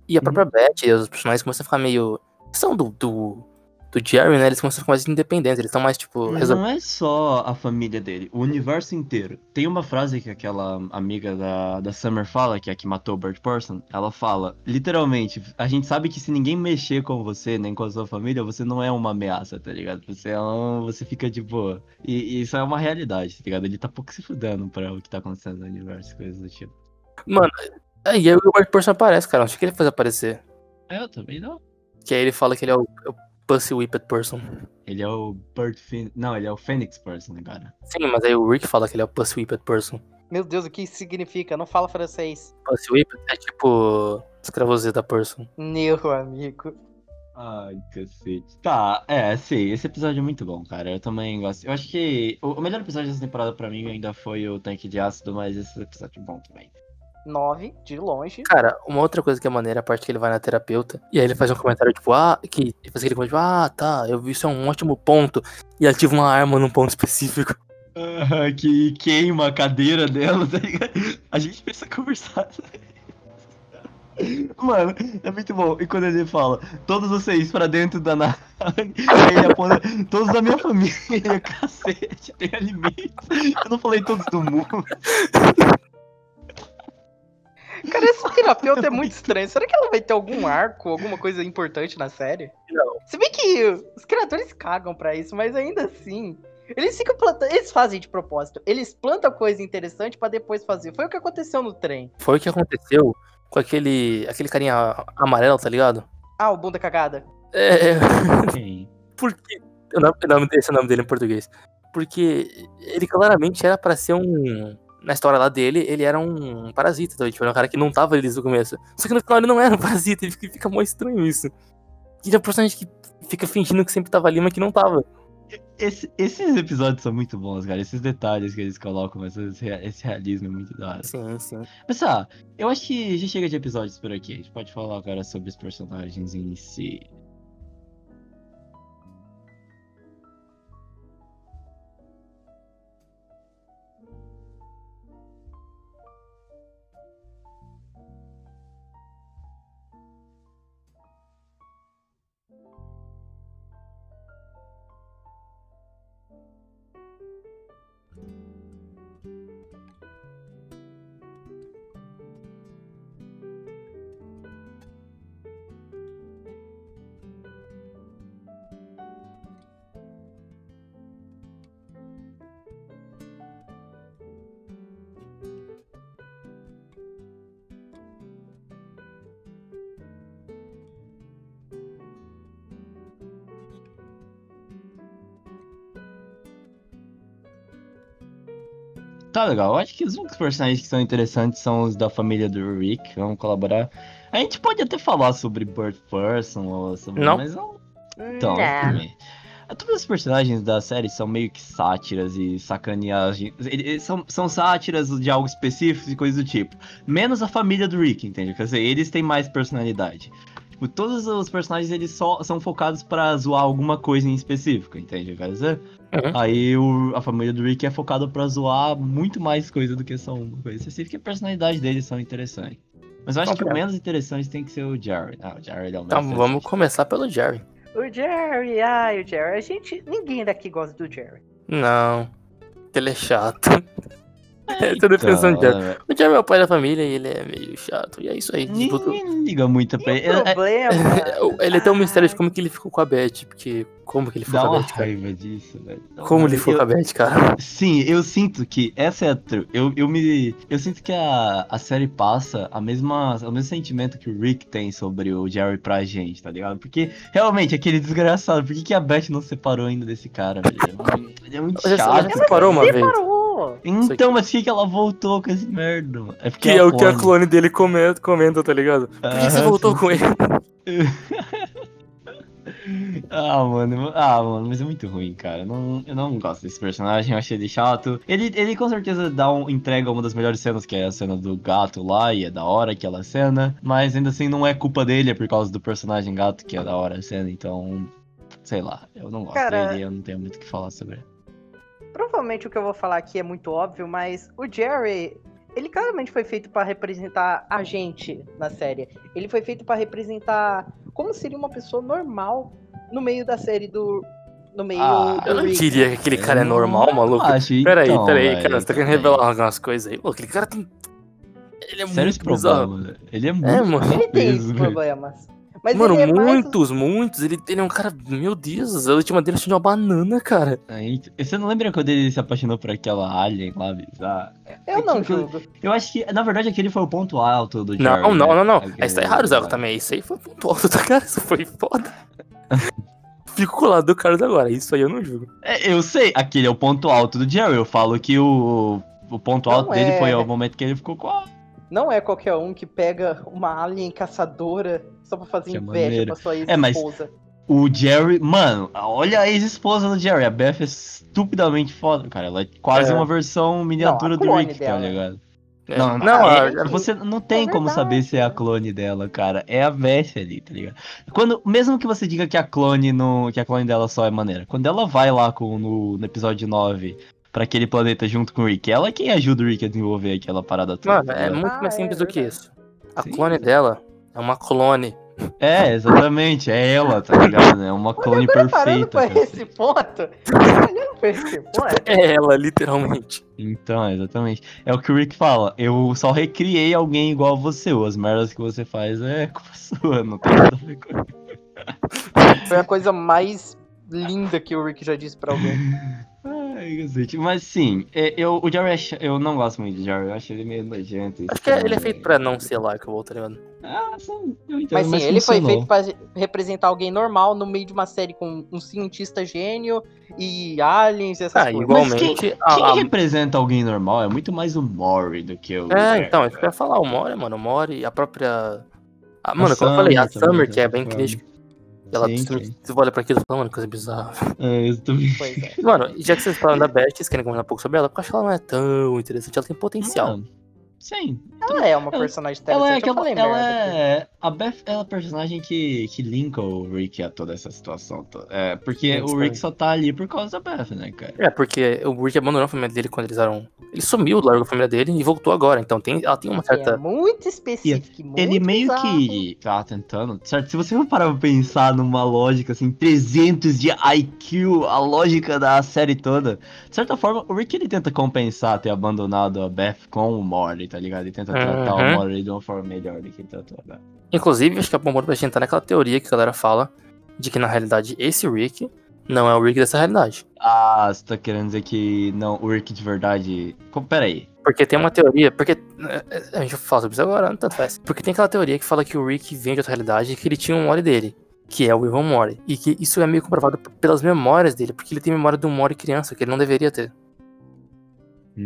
E a própria Beth e os personagens começam a ficar meio. São do, do, do Jerry, né? Eles começam a ficar mais independentes. Eles estão mais, tipo, resolvendo. Não é só a família dele, o universo inteiro. Tem uma frase que aquela amiga da, da Summer fala, que é a que matou o Bird Person. Ela fala, literalmente, a gente sabe que se ninguém mexer com você, nem com a sua família, você não é uma ameaça, tá ligado? Você é um, você fica de boa. E, e isso é uma realidade, tá ligado? Ele tá pouco se fudendo pra o que tá acontecendo no universo, coisas do tipo. Mano, é, e aí o Bird Person aparece, cara. Não sei o que ele faz aparecer. Eu também não. Que aí ele fala que ele é o, é o Pussy Whipped Person. Ele é o Bird Phoenix. Não, ele é o Phoenix Person, cara. Sim, mas aí o Rick fala que ele é o Pussy Whipped Person. Meu Deus, o que isso significa? Não fala francês. Pussy Whipped é tipo escravosita person. Meu amigo. Ai, cacete. Tá, é, sim, esse episódio é muito bom, cara. Eu também gosto. Eu acho que o, o melhor episódio dessa temporada pra mim ainda foi o Tanque de Ácido, mas esse episódio é bom também. Nove, de longe. Cara, uma outra coisa que é maneira é a parte que ele vai na terapeuta e aí ele faz um comentário tipo, ah, que ele faz aquele comentário, tipo, ah, tá, eu vi isso é um ótimo ponto e ativa uma arma num ponto específico. Ah, que queima a cadeira dela, tá ligado? A gente precisa conversar. Mano, é muito bom. E quando ele fala, todos vocês pra dentro da nave, ele aponta, todos da minha família, cacete, tem alimentos. Eu não falei todos do mundo. Cara, esse terapeuta é muito estranho. Será que ela vai ter algum arco, alguma coisa importante na série? Não. Se bem que os criadores cagam pra isso, mas ainda assim. Eles ficam plantando. Eles fazem de propósito. Eles plantam coisa interessante pra depois fazer. Foi o que aconteceu no trem. Foi o que aconteceu com aquele, aquele carinha amarelo, tá ligado? Ah, o bunda cagada. É, porque. O nome, o nome- esse é o nome dele em português. Porque ele claramente era pra ser um. Na história lá dele, ele era um parasita, tá? tipo, era um cara que não tava ali desde o começo. Só que no final ele não era um parasita, ele fica, fica mó estranho isso. Ele é um personagem que fica fingindo que sempre tava ali, mas que não tava. Esse- esses episódios são muito bons, cara. Esses detalhes que eles colocam, esses rea- esse realismo é muito da hora. Sim, sim. Mas ah, eu acho que já chega de episódios por aqui. A gente pode falar agora sobre os personagens em si. Tá legal. Eu acho que os únicos personagens que são interessantes são os da família do Rick. Vamos colaborar. A gente pode até falar sobre Bird Person ou sobre. Não. Mas não. Então, Não. também. Todos os personagens da série são meio que sátiras e sacaneagens. Eles são, são sátiras de algo específico e coisas do tipo. Menos a família do Rick, entende? Quer dizer, eles têm mais personalidade. Tipo, todos os personagens eles só são focados pra zoar alguma coisa em específico, entende? Quer dizer? Uhum. Aí o- a família do Rick é focada pra zoar muito mais coisa do que só uma coisa específica e a personalidade deles são interessantes. Mas eu acho que o Compreendo. menos interessante tem que ser o Jerry. Ah, o Jerry é o mais Então vamos começar pelo Jerry. O Jerry, ai, o Jerry. A gente. Ninguém daqui gosta do Jerry. Não. Ele é chato. É, tô defensando o Jerry. O Jerry é o pai da família e ele é meio chato. E é isso aí. Tipo, tu- Ninguém liga muito pra ele. É- é- problema. ele tem um mistério de como que ele ficou com a Beth. Porque. Como que ele ficou Dá com a Beth, cara? raiva disso, velho. Dá uma Como ele raiva. ficou Eu- com a Beth, cara? Sim, eu sinto que essa é a tru... eu, eu me eu sinto que a, a série passa a mesma o mesmo sentimento que o Rick tem sobre o Jerry pra gente, tá ligado? Porque realmente aquele desgraçado, por que, que a Beth não separou ainda desse cara, velho? Ele é muito Ela já- ela chato. já separou uma vez. Separou. Então, mas por que, que ela voltou com esse merda? mano? É porque Que é o que a clone. dele comenta, comenta tá ligado? Por que, que você Ah, voltou sim. com ele? Ah, mano, ah, mano, mas é muito ruim, cara. Não, eu não gosto desse personagem, eu achei ele chato. Ele, ele com certeza dá um, entrega uma das melhores cenas, que é a cena do gato lá, e é da hora aquela cena. Mas ainda assim não é culpa dele, é por causa do personagem gato que é da hora a cena, então. Sei lá, eu não gosto Cara- dele, eu não tenho muito o que falar sobre ele. Provavelmente o que eu vou falar aqui é muito óbvio, mas o Jerry, ele claramente foi feito pra representar a gente na série. Ele foi feito pra representar como seria uma pessoa normal no meio da série do. No meio Ah, do Eu não Rick. diria que aquele cara é normal, maluco. acho, Peraí, então, peraí, cara, você tá querendo revelar algumas coisas aí? Pô, aquele cara tem. Ele é Sérios muito velho. Ele é muito mano. Ele tem problemas. Mas Mano, ele é mais- muitos, muitos. Ele, ele é um cara. Meu Deus, a última dele achou de uma banana, cara. Aí, Você não lembra quando ele se apaixonou por aquela alien lá, bizarra? Eu não Aquilo- julgo. Eu acho que, na verdade, aquele foi o ponto alto do Jerry. Não, não, né? não, não. Aquele- Isso tá errado, Zé, também. Isso aí foi ponto alto da cara. Isso foi foda. Fico colado do Carlos agora. Isso aí eu não julgo. É, eu sei, aquele é o ponto alto do Jerry. Eu falo que o, o ponto Não alto dele é. foi o momento que ele ficou com a. Não é qualquer um que pega uma alien caçadora só pra fazer Que inveja maneiro. pra sua É, mas- ex-esposa. O Jerry. Mano, olha a ex-esposa do Jerry. A Beth é estupidamente foda, cara. Ela é quase É. uma versão miniatura Não, do Rick, tá dela. ligado? É. Não, não, é- a- a- você não tem É como saber se é a clone dela, cara. É a Beth ali, tá ligado? Quando, mesmo que você diga que a clone no, que a clone dela só é maneira, quando ela vai lá com, no, no episódio 9 pra aquele planeta junto com o Rick, ela é quem ajuda o Rick a desenvolver aquela parada toda. Mano, tá é muito Ah, mais é simples do que isso. A Sim. clone dela É uma clone. É, exatamente, é ela, tá ligado? É uma clone perfeita. pra esse ponto. Pra esse ponto. É ela, literalmente. Então, exatamente. É o que o Rick fala. Eu só recriei alguém igual a você. As merdas que você faz é culpa sua, não tem nada a ver com Foi a coisa mais linda que o Rick já disse pra alguém. Mas sim, é, eu, o Jerry, eu não gosto muito do Jerry. Eu acho ele meio nojento. Acho que ele é feito pra não ser likeable, tá ligado? Ah, sim, eu entendo, Mas sim, ele foi funcionou. feito pra representar alguém normal no meio de uma série com um cientista gênio e aliens e essas Ah, coisas. igualmente. a- Quem a- representa alguém normal é muito mais o Mori do que o. É, Jerry. então, isso que eu ia falar, o Mori, mano, o Mori, a própria. a- mano, A como eu falei, a Summer também, Summer, que é bem crítica. Ela, Sim, você, sim. olha pra aquilo e fala, mano, coisa bizarra. É, eu também. Pois é. Mano, já que vocês falaram da Beth, vocês querem comentar um pouco sobre ela? Porque eu acho que ela não é tão interessante, ela tem potencial. Mano, sim. Ela é uma Ela- personagem Ela é interessante. eu falei Ela merda é. A Beth é a personagem que, que linka o Rick a toda essa situação. É, porque Sim, o. Rick só tá ali por causa da Beth, né, cara? É, porque o Rick abandonou a família dele quando eles eram. Ele sumiu, largou a família dele e voltou agora. Então tem, ela tem uma Que É certa. muito específico. e muito Ele meio bizarro. que tá tentando, certo? Se você for parar pra pensar numa lógica assim, 300 de IQ, a lógica da série toda, de certa forma, o Rick ele tenta compensar ter abandonado a Beth com o Mori, tá ligado? Ele tenta tratar Uhum. o Mori de uma forma melhor do que ele tratou a Beth. Inclusive, acho que é bom pra gente entrar naquela teoria que a galera fala de que na realidade esse Rick não é o Rick dessa realidade. Ah, você tá querendo dizer que não, o Rick de verdade. Como, peraí. Porque tem uma teoria. Porque. é, A gente vai falar sobre isso agora, não tanto faz. Porque tem aquela teoria que fala que o Rick vem de outra realidade e que ele tinha um Mori dele. Que é o Ivan Mori. E que isso é meio comprovado pelas memórias dele. Porque ele tem memória do Mori criança, que ele não deveria ter.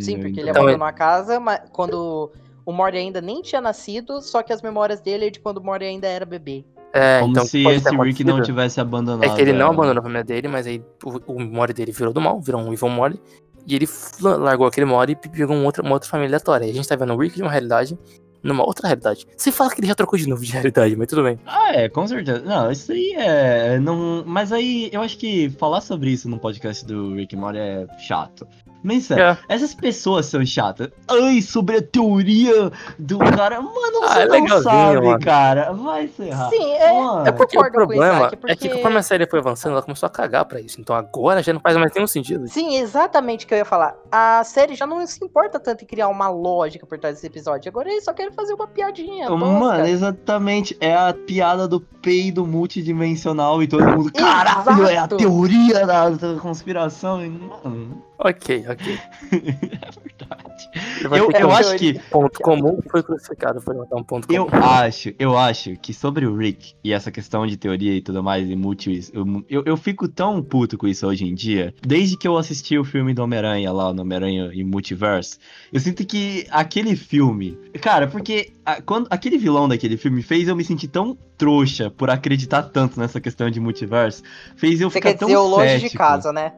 Sim, porque ele Então, abandonou a casa mas quando o Mori ainda nem tinha nascido, só que as memórias dele é de quando o Mori ainda era bebê. É, Como então. se esse Rick não tivesse abandonado. É que ele não ela. abandonou a família dele, mas aí o, o Mori dele virou do mal, virou um Ivan Mori. E ele largou aquele Mori e pegou um outro, uma outra família aleatória. E a gente tá vendo o Rick de uma realidade numa outra realidade. Você fala que ele já trocou de novo de realidade, mas tudo bem. Ah, é, com certeza. Não, isso aí é. Não... Mas aí eu acho que falar sobre isso no podcast do Rick Morty é chato. Mas sério, É. essas pessoas são chatas. Ai, sobre a teoria do cara. Mano, Ah, você é não sabe, mano. cara. Vai se errar. Sim, é, Mano, É porque o concordo com o problema Isaac, é que porque- conforme a série foi avançando, ela começou a cagar pra isso. Então agora já não faz mais nenhum sentido. Sim, exatamente o que eu ia falar. A série já não se importa tanto em criar uma lógica por trás desse episódio. Agora eles só querem fazer uma piadinha. tosca. Mano, exatamente. É a piada do peido multidimensional e todo mundo. Caralho, é a teoria da, da conspiração. E, Mano, Ok, ok. é verdade. Eu, eu um acho que. ponto comum foi crucificado, foi matar um ponto Eu comum. acho, eu acho que sobre o Rick e essa questão de teoria e tudo mais e multi, eu, eu, eu fico tão puto com isso hoje em dia, desde que eu assisti o filme do Homem-Aranha lá, no Homem-Aranha e Multiverse, eu sinto que aquele filme, cara, porque a- quando aquele vilão daquele filme fez eu me sentir tão trouxa por acreditar tanto nessa questão de multiverso, fez eu Você ficar quer tão dizer o longe de casa, né?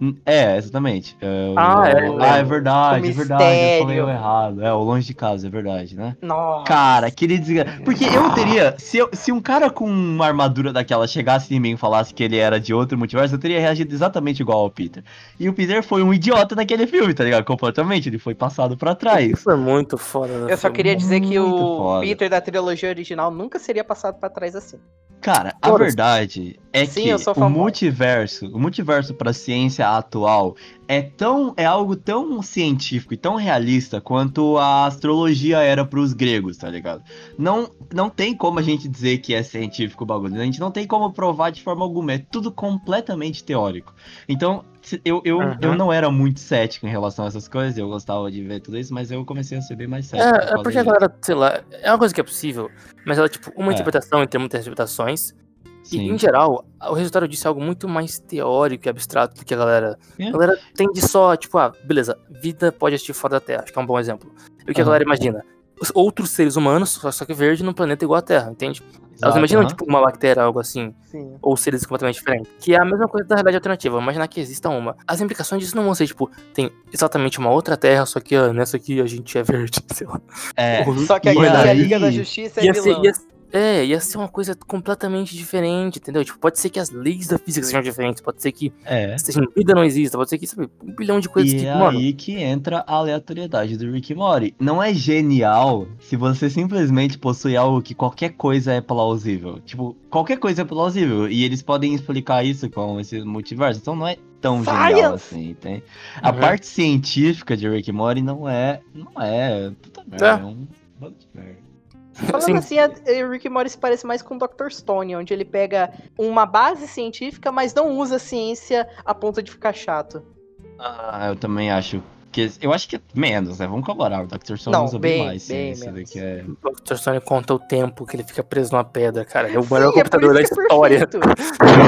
Hum, É, exatamente. É, o- Ah, é, Ah, é o- verdade, o é verdade. Eu falei errado. É, o longe de casa, é verdade, né? Nossa. Cara, aquele desgra... Porque eu teria. Se, eu- se um cara com uma armadura daquela chegasse em mim e falasse que ele era de outro multiverso, eu teria reagido exatamente igual ao Peter. E o Peter foi um idiota naquele filme, tá ligado? Completamente. Ele foi passado pra trás. Isso foi muito foda. no Eu só queria dizer que o foda. Peter da trilogia original nunca seria passado pra trás assim. Cara, a verdade é Sim, que eu sou o multiverso, o multiverso pra ciência atual é tão é algo tão científico e tão realista quanto a astrologia era pros gregos, tá ligado? Não não tem como a gente dizer que é científico o bagulho, a gente não tem como provar de forma alguma, é tudo completamente teórico. Então, eu, eu, Uhum. eu não era muito cético em relação a essas coisas, eu gostava de ver tudo isso, mas eu comecei a ser bem mais cético. por É, é causa porque a galera, sei lá, é uma coisa que é possível, mas ela é tipo uma É. interpretação entre muitas interpretações. E em geral, o resultado disso é algo muito mais teórico e abstrato do que a galera. É. A galera tende só, tipo, ah, beleza, vida pode existir fora da Terra, acho que é um bom exemplo. E o que a Aham. galera imagina? Os outros seres humanos, só que verde, num planeta igual à Terra, entende? Elas Exato, imaginam, aham. tipo, uma bactéria, algo assim, Sim. ou seres completamente diferentes. Que é a mesma coisa da realidade alternativa, imaginar que exista uma. As implicações disso não vão ser, tipo, tem exatamente uma outra Terra, só que ah, nessa aqui a gente é verde, sei lá. É, Ou- Só que aqui a aí- Liga da Justiça é Ia ser, vilã. ia, É, ia ser uma coisa completamente diferente, entendeu? Tipo, pode ser que as leis da física sejam diferentes, pode ser que É. seja, vida não exista, pode ser que, sabe, um bilhão de coisas E que, é mano. aí que entra a aleatoriedade do Rick Morty. Não é genial se você simplesmente possui algo que qualquer coisa é plausível. Tipo, qualquer coisa é plausível. E eles podem explicar isso com esse multiverso. Então não é tão genial Science! assim, tem. A Uhum. parte científica de Rick Morty não é. Não é. Puta merda, É. é um bando de merda. Falando Sim. assim, a Rick se parece mais com o Dr. Stone, onde ele pega uma base científica, mas não usa a ciência a ponto de ficar chato. Ah, eu também acho. Que, eu acho que é menos, né? Vamos colaborar. O Dr. Stone Não, usa bem, bem, mais bem ciência do que é. O Dr. Stone conta o tempo que ele fica preso numa pedra, cara. É o melhor Sim, é computador da é história. perfeito.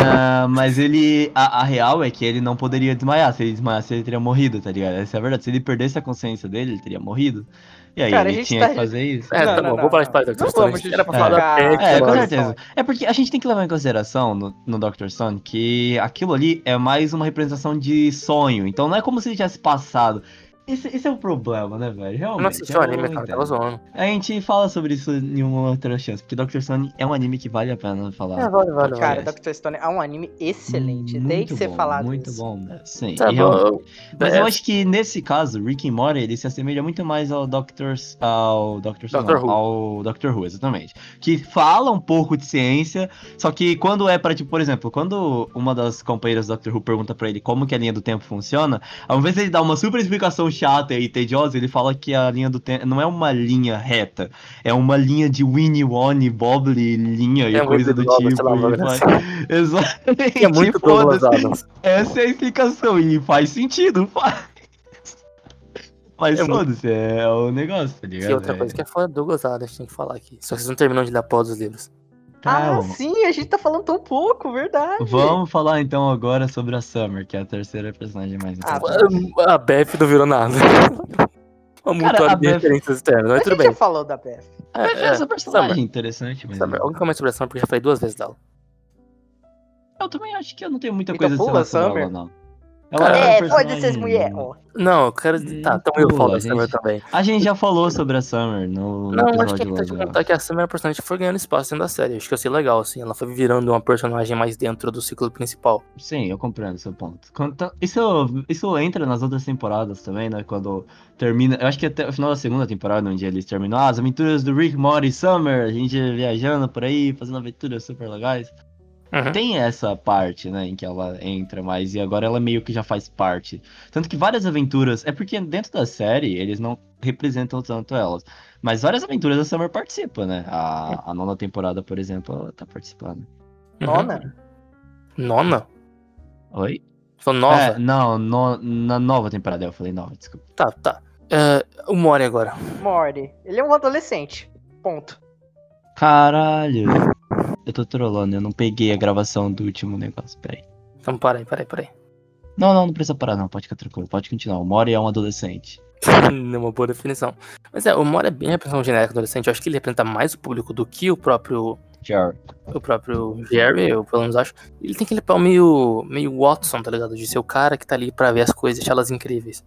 Ah, mas ele. A, a real é que ele não poderia desmaiar. Se ele desmaiasse, ele teria morrido, tá ligado? Essa é a verdade. Se ele perdesse a consciência dele, ele teria morrido. E aí Cara, a ele gente tinha tá- que fazer isso. É, Não, tá não, bom, não, vou de falar do Dr. Não Stone. vamos Era pra falar da justificar. Peck, É, com certeza. É porque a gente tem que levar em consideração no, no Dr. Stone que aquilo ali é mais uma representação de sonho. Então não é como se ele tivesse passado. Esse, esse é o problema, né, velho? Eu Realmente. não assisti o eu anime, cara, tava zoando. A gente fala sobre isso em uma outra chance, porque Dr. Stone é um anime que vale a pena falar. É, vale, vale, Cara, Podcast. Dr. Stone é um anime excelente. Muito tem que ser bom, falado Muito isso. bom, né? Sim. Tá e bom. Mas É, eu acho que nesse caso, Rick and Morty, ele se assemelha muito mais ao Dr. S- ao Dr. S- Dr. não, Who. ao Dr. Who, exatamente. Que fala um pouco de ciência, só que quando é para tipo, por exemplo, quando uma das companheiras do Dr. Who pergunta pra ele como que a linha do tempo funciona, ao invés de ele dar uma super explicação chata e tediosa, ele fala que a linha do tempo não é uma linha reta, é uma linha de Winnie, Wonnie, Bobbly, linha e É coisa muito do tipo. e Exatamente. É muito foda-se. Essa é a explicação e faz sentido, faz. Mas É muito- foda-se, é o negócio, tá ligado? Que outra É- coisa que é foda, Douglas Adams, tem que falar aqui. Só que vocês não terminam de a porra dos livros. Ah, sim, a gente tá falando tão pouco, verdade. Vamos falar então agora sobre a Summer, que é a terceira personagem mais Ah, importante. A Beth não virou nada. Uma Cara, mutual a de Beth- referências externas, mas a tudo gente bem. já falou da Beth. É, É, é, essa personagem Summer. interessante, mas. Summer. Alguém começa sobre a Summer porque eu já falei duas vezes dela. Eu também acho que eu não tenho muita Então coisa pula, a Summer. ela, não. Ela é um É, pode essas mulheres. ó. Não, eu quero. Hum, Tá, então eu pula, falo da gente. Summer também. A gente já falou sobre a Summer no Não, acho que é lá do- contar que a Summer é uma personagem que foi ganhando espaço dentro da série. Acho que eu sei legal, assim. Ela foi virando uma personagem mais dentro do ciclo principal. Sim, eu compreendo seu ponto. Quando tá- Isso, isso entra nas outras temporadas também, né? Quando termina. Eu acho que até o final da segunda temporada, onde eles terminam ah, as aventuras do Rick, Morty e Summer, a gente viajando por aí, fazendo aventuras super legais. Uhum. Tem essa parte, né, em que ela entra mais, e agora ela meio que já faz parte. Tanto que várias aventuras. É porque dentro da série eles não representam tanto elas. Mas várias aventuras a Summer participa, né? A, a nona temporada, por exemplo, ela tá participando. Uhum. Nona? Nona? Oi? Falou nova? É, não, no- na nova temporada eu falei nova, desculpa. Tá, tá. É, o Mori agora. Morty. Ele é um adolescente. Ponto. Caralho. Eu tô trolando, eu não peguei a gravação do último negócio, peraí. Então, para aí, para aí, para aí. Não, não, não precisa parar não, pode ficar tranquilo, pode continuar. O Mori é um adolescente. Não é uma boa definição. Mas é, o Mori é bem a representação genérica do adolescente. Eu acho que ele representa mais o público do que o próprio Jar. o próprio Jerry, eu pelo menos acho, ele tem aquele papel meio, meio Watson, tá ligado? De ser o cara que tá ali pra ver as coisas e achá-las incríveis.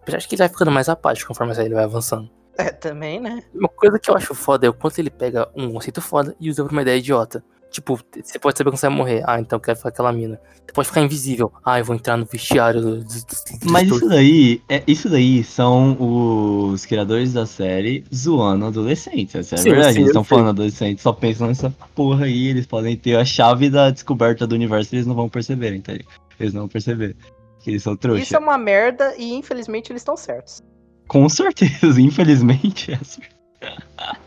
Apesar de que ele vai ficando mais apático conforme a série vai avançando. É, também, né? Uma coisa que eu acho foda é o quanto ele pega um conceito foda e usa pra uma ideia idiota. Tipo, você pode saber quando você vai morrer. Ah, então eu quero ficar aquela mina. Você pode ficar invisível. Ah, eu vou entrar no vestiário do. do- do- Mas do- isso daí, é, isso daí são os criadores da série zoando adolescentes. Essa é Sim, verdade. sim, eles estão falando adolescentes, só pensam nessa porra aí. Eles podem ter a chave da descoberta do universo e eles não vão perceber, entende? Eles não vão perceber. Que eles são trouxa. Isso é uma merda e infelizmente eles estão certos. Com certeza, infelizmente. Essa...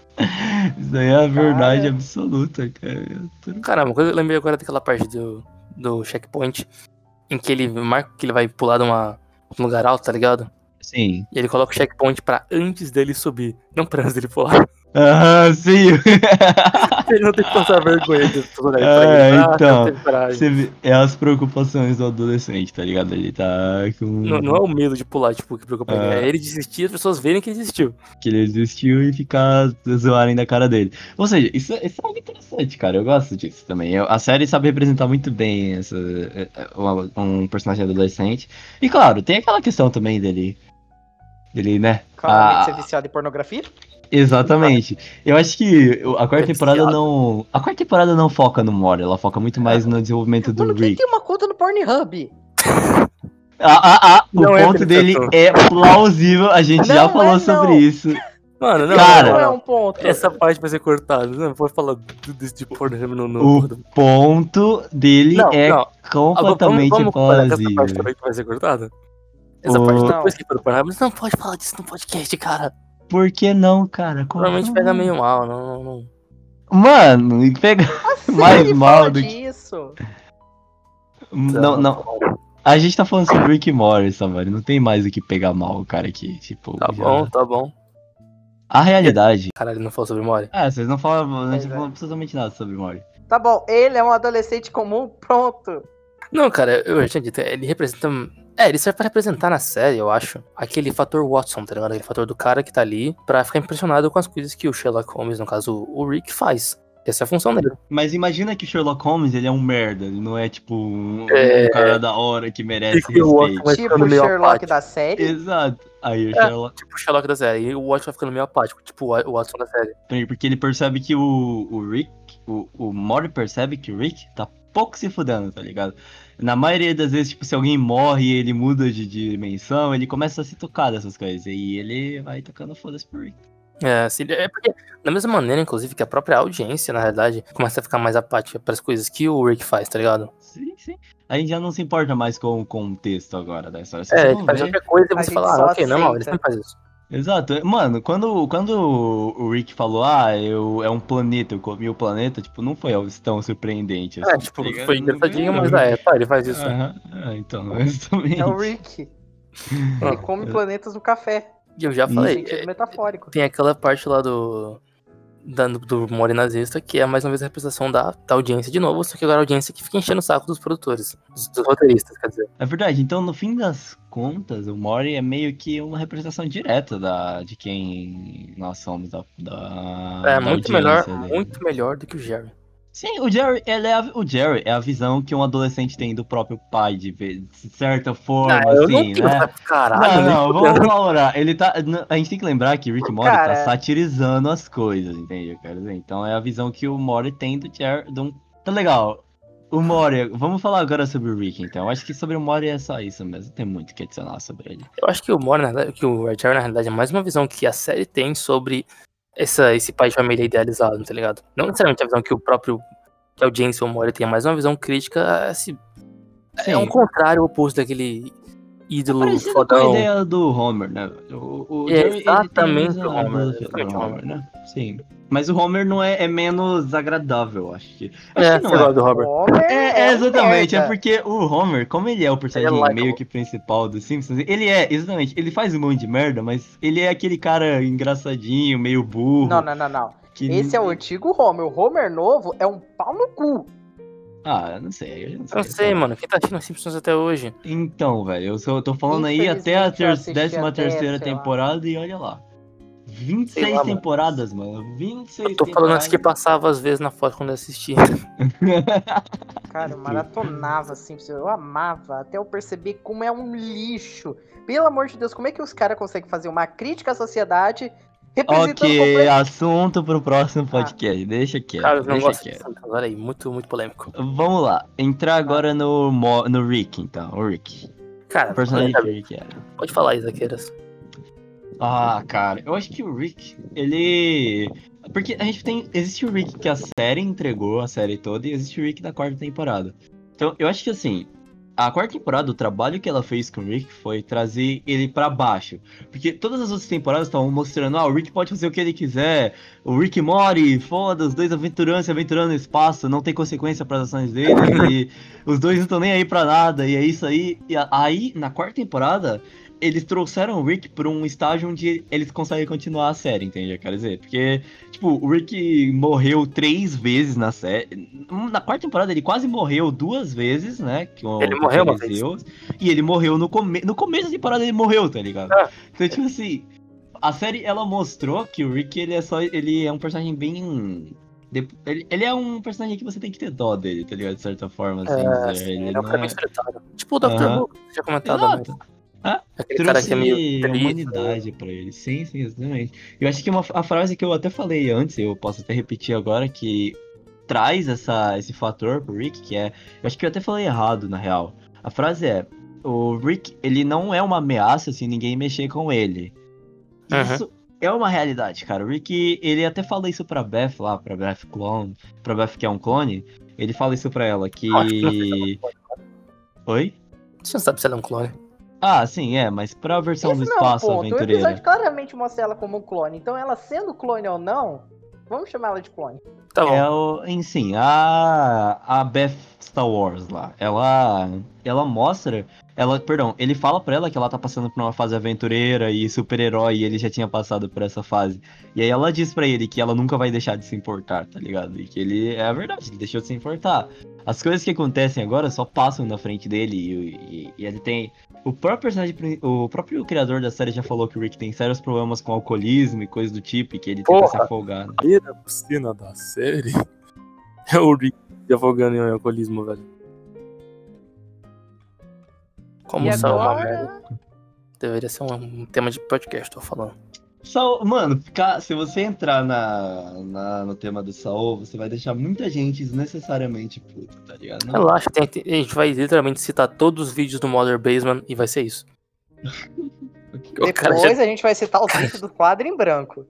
Isso daí é a verdade Cara. absoluta, cara. Caramba, coisa eu lembrei agora daquela parte do, do checkpoint em que ele marca que ele vai pular de uma, de um lugar alto, tá ligado? Sim. E ele coloca o checkpoint pra antes dele subir, não pra antes dele pular. Ah, sim. ele não tem que passar vergonha de tudo aí pra É. Ah, então. Você vê- é as preocupações do adolescente, tá ligado? Ele tá com. Não, não é o medo de pular, tipo, que preocupa ele. É. Ele desistir e as pessoas verem que ele desistiu. Que ele desistiu e ficar zoarem da cara dele. Ou seja, isso, isso é algo interessante, cara. Eu gosto disso também. Eu- a série sabe representar muito bem essa, é, é, uma- um personagem adolescente. E claro, tem aquela questão também dele. Dele, né? Claramente Ah. ser viciado em pornografia. Exatamente. Eu acho que a quarta É temporada não. A quarta temporada não foca no Mori, ela foca muito mais no desenvolvimento do Mano, Rick. tem uma conta no Pornhub? Ah, ah, ah, o Não é ponto dele interpretação. é plausível, a gente já Não falou é, sobre isso. Mano, não, Cara. não, é um ponto. Essa parte vai ser cortada. Não pode falar do- desse de Pornhub no. no... O ponto dele Não, é não. Completamente vamos, vamos que essa parte plausível. também vai ser cortada? Essa O- parte Não. depois que Pornhub, não pode falar disso no podcast, cara. Por que não, cara? Como Provavelmente não? pega meio mal, não, não, não. Mano, e pega. A mais mal do que- disso. Não, não. A gente tá falando sobre Rick e Morty, Samari. Não tem mais o que pegar mal, cara, aqui. Tipo, Tá já- bom, tá bom. A realidade. Caralho, não falou sobre Mori. Ah, vocês não falam, não Pois é. falam absolutamente nada sobre Morty. Tá bom, ele é um adolescente comum, pronto. Não, cara, eu já tinha dito, ele representa. É, ele serve pra representar na série, eu acho. Aquele fator Watson, tá ligado? Aquele fator do cara que tá ali pra ficar impressionado com as coisas que o Sherlock Holmes, no caso o Rick, faz. Essa é a função dele. Mas imagina que o Sherlock Holmes, ele é um merda. Ele não é, tipo, um, É. um cara da hora que merece que respeito. tipo o Sherlock apático. da série. Exato. Aí o É. Sherlock... Tipo o Sherlock da série. E o Watson vai ficando meio apático, tipo o Watson da série. Porque ele percebe que o, o Rick... O, o Morty percebe que o Rick tá pouco se fudendo, tá ligado? Na maioria das vezes, tipo, se alguém morre e ele muda de, dimensão, ele começa a se tocar dessas coisas. E ele vai tocando foda-se pro Rick. É, assim, é porque, da mesma maneira, inclusive, que a própria audiência, na realidade, começa a ficar mais apática pras coisas que o Rick faz, tá ligado? Sim, sim. A gente já não se importa mais com o contexto agora da história. Você É, ele faz qualquer coisa e você fala, ah, ok, normal, ele sempre faz isso. Exato. Mano, quando, quando o Rick falou, ah, eu, é um planeta, eu comi o planeta, tipo, não foi algo tão surpreendente. É, assim, tipo, tá ligado? foi engraçadinho, mas é, tá, ele faz isso. Aham, ah, então, exatamente. É o Rick. Ele come planetas no café. E eu já falei, é, metafórico. tem aquela parte lá do. Da, do Mori nazista, que é mais uma vez a representação da, da audiência de novo, só que agora a audiência que fica enchendo o saco dos produtores, dos, dos roteiristas, quer dizer. É verdade, então no fim das contas, o Mori é meio que uma representação direta da, de quem nós somos, da, da, É da muito melhor, dele. muito melhor do que o Jerry. Sim, o Jerry, ele é a, o Jerry é a visão que um adolescente tem do próprio pai, de, ver- de certa forma, Ah, não assim, tenho, né? caralho, não, não, vamos valorar. Ele tá. A gente tem que lembrar que Rick Mori tá satirizando as coisas, entende? Então é a visão que o Mori tem do Jerry. Do... Tá legal. O Mori, vamos falar agora sobre o Rick, então. Eu acho que sobre o Mori é só isso mesmo. Tem muito o que adicionar sobre ele. Eu acho que o Mori, na verdade, que o Jerry, na realidade, é mais uma visão que a série tem sobre essa, esse pai de família idealizado, tá ligado? Não necessariamente a visão que o próprio que audiência o Mori tem, é mais uma visão crítica a esse. É um contrário oposto daquele ídolo Parecido com a fodão. ideia do Homer, né? O, o É Jerry, tem exatamente o Homer, exatamente o Homer. né? Sim. Mas o Homer não é, é menos agradável, acho que. Acho É, que não lá, do. Homer É, é, um exatamente, é porque o Homer, como ele é o personagem Ele é meio que principal dos Simpsons, ele é, exatamente, ele faz um monte de merda, mas ele é aquele cara engraçadinho, meio burro. Não, não, não, não. que- Esse é o antigo Homer. O Homer novo é um pau no cu. Ah, eu não sei, eu não Eu sei. não sei, mano. Quem tá assistindo Simpsons até hoje? Então, velho, eu só tô falando aí até a eu ter... décima até, terceira sei lá. temporada e olha lá. 26 Sei lá, mano. temporadas, mano. 26 Eu tô falando antes que temporadas. passava às vezes na foto quando eu assistia. Cara, eu maratonava assim, eu amava, até eu perceber como é um lixo. Pelo amor de Deus, como é que os caras conseguem fazer uma crítica à sociedade representando ok, assunto pro próximo podcast. Deixa quieto, Cara, eu não deixa quieto. Olha aí, muito, muito polêmico. Vamos lá, entrar agora no, Mo- no Rick, então, o Rick. Cara, O personagem que pode, o Rick era. pode falar, Isaqueiras. Ah, cara, eu acho que o Rick, ele. Porque a gente tem. Existe o Rick que a série entregou, a série toda, e existe o Rick da quarta temporada. Então, eu acho que assim. A quarta temporada, o trabalho que ela fez com o Rick foi trazer ele pra baixo. Porque todas as outras temporadas estavam mostrando, ah, o Rick pode fazer o que ele quiser. O Rick Mori, foda, os dois aventurando, se aventurando no espaço, não tem consequência para as ações dele. e os dois não estão nem aí pra nada, e é isso aí. E aí, na quarta temporada, eles trouxeram o Rick pra um estágio onde eles conseguem continuar a série, entende? Quer dizer, porque, tipo, o Rick morreu três vezes na série. Na quarta temporada ele quase morreu duas vezes, né? Ele morreu uma Zeus, E ele morreu no, come... no começo da temporada, ele morreu, tá ligado? Ah. Então, tipo assim, a série ela mostrou que o Rick ele é só. Ele é um personagem bem. Ele, ele é um personagem que você tem que ter dó dele, tá ligado? De certa forma, assim. É, dizer. sim, ele ele é um cara é... bem. Tipo o Dr. Aham. Who, já comentado. né? Exato. Aquele cara trouxe que é meio triste. humanidade pra ele. Sim, sim, exatamente. Eu acho que uma, a frase que eu até falei antes, eu posso até repetir agora, que traz essa, esse fator pro Rick, que é. Eu acho que eu até falei errado, na real. A frase é: o Rick, ele não é uma ameaça se ninguém mexer com ele. Uhum. Isso é uma realidade, cara. O Rick, ele até fala isso pra Beth lá, pra Beth clone, pra Beth que é um clone. Ele fala isso pra ela, que. Oi? Você não sabe se ela é um clone. Ah, sim, é, mas pra versão Esse do não é o espaço ponto. O aventureira. episódio claramente mostra ela como um clone. Então, ela sendo clone ou não, vamos chamar ela de clone. Tá bom. É o, em sim, a a Beth Star Wars lá, ela ela mostra, ela, perdão, ele fala pra ela que ela tá passando por uma fase aventureira e super-herói e ele já tinha passado por essa fase. E aí ela diz pra ele que ela nunca vai deixar de se importar, tá ligado? E que ele é a verdade, ele deixou de se importar. As coisas que acontecem agora só passam na frente dele e, e- e ele tem o próprio personagem, o próprio criador da série já falou que o Rick tem sérios problemas com alcoolismo e coisas do tipo e que ele tenta Porra. se afogar. né? primeira cena da série é o Rick se afogando em alcoolismo, velho. Como e só é uma merda. agora... Deveria ser um tema de podcast, tô falando. Saul, mano, ficar- se você entrar na, na- no tema do Saul, você vai deixar muita gente desnecessariamente puto, tá ligado? Não, Relaxa, tem- tem- a gente vai literalmente citar todos os vídeos do Mother Basement e vai ser isso. Depois já- a gente vai citar os vídeos do quadro em branco.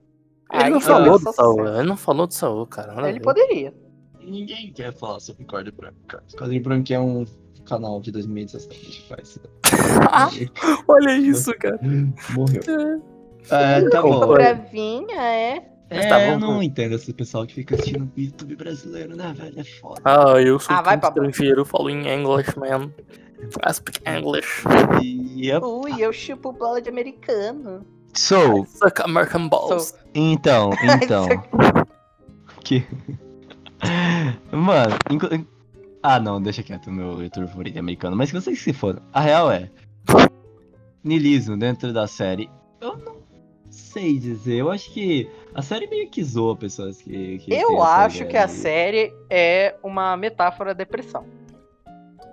Ele Aí não falou do Saul, ele não falou do Saul, cara. a Ele ver. poderia. Ninguém quer falar sobre Código Branco, cara. Código Branco é um canal de 2017 que faz. Olha isso, cara. Morreu. É, tá bom. Bravinha, é. É, Tá bom, eu não entendo esse pessoal que fica assistindo YouTube brasileiro, né, velho? É foda. Ah, eu sou Ah, vai, estrangeiro, falo em English, man. I speak English. E é- Ui, eu chupo bola de americano. So, Suck American balls. então, então. que. Mano, inclu- in- ah não, deixa quieto o meu youtuber favorito é americano, mas que vocês se foram. A real é. Nilismo dentro da série. Eu não sei dizer. Eu acho que a série meio que zoa pessoas que. que Eu acho que a série é uma metáfora da depressão.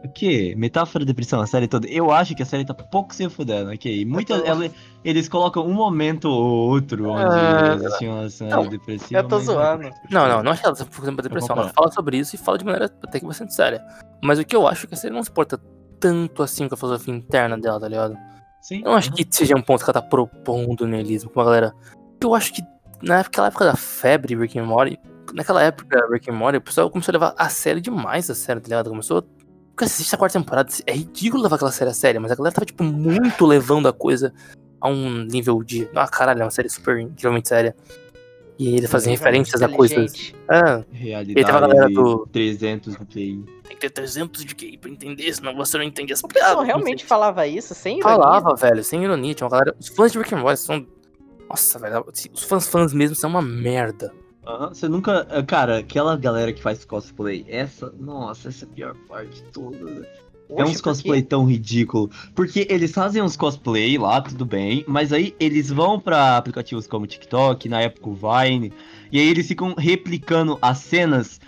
O quê? Metáfora de depressão, a série toda. Eu acho que a série tá pouco se fudendo, ok? Muita, tô- ela- eles colocam um momento ou outro onde Ah, existe uma série depressiva. Eu tô zoando. Não, não, não acho que ela tá fazendo pra depressão. Ela fala sobre isso e fala de maneira até que bastante séria. Mas o que eu acho é que a série não se importa tanto assim com a filosofia interna dela, tá ligado? Sim. Eu não acho que seja um ponto que ela tá propondo no realismo com a galera. Eu acho que naquela época da febre Rick and Morty, naquela época Rick and Morty, o pessoal começou a levar a série demais a sério, tá ligado? Começou. Porque assiste a quarta temporada, é ridículo levar aquela série a sério, mas a galera tava, tipo, muito levando a coisa a um nível de. Ah, caralho, é uma série super incrivelmente séria. E aí eles fazem referências a coisas. Ah, Realidade E teve a galera do- 300 do QI. tem que ter 300 de QI pra entender, senão você não entende as O pessoal piadas. realmente falava isso sem ironia? Falava, velho, sem ironia. Tinha uma galera. Os fãs de Rick and Morty são. Nossa, velho. Os fãs fãs mesmo são uma merda. Aham, Você nunca. ah, Cara, aquela galera que faz cosplay, essa. Nossa, essa é a pior parte de tudo. né? É Oxe, uns por cosplay quê? tão ridículo. Porque eles fazem uns cosplay lá, tudo bem. Mas aí eles vão pra aplicativos como TikTok, na época o Vine. E aí eles ficam replicando as cenas.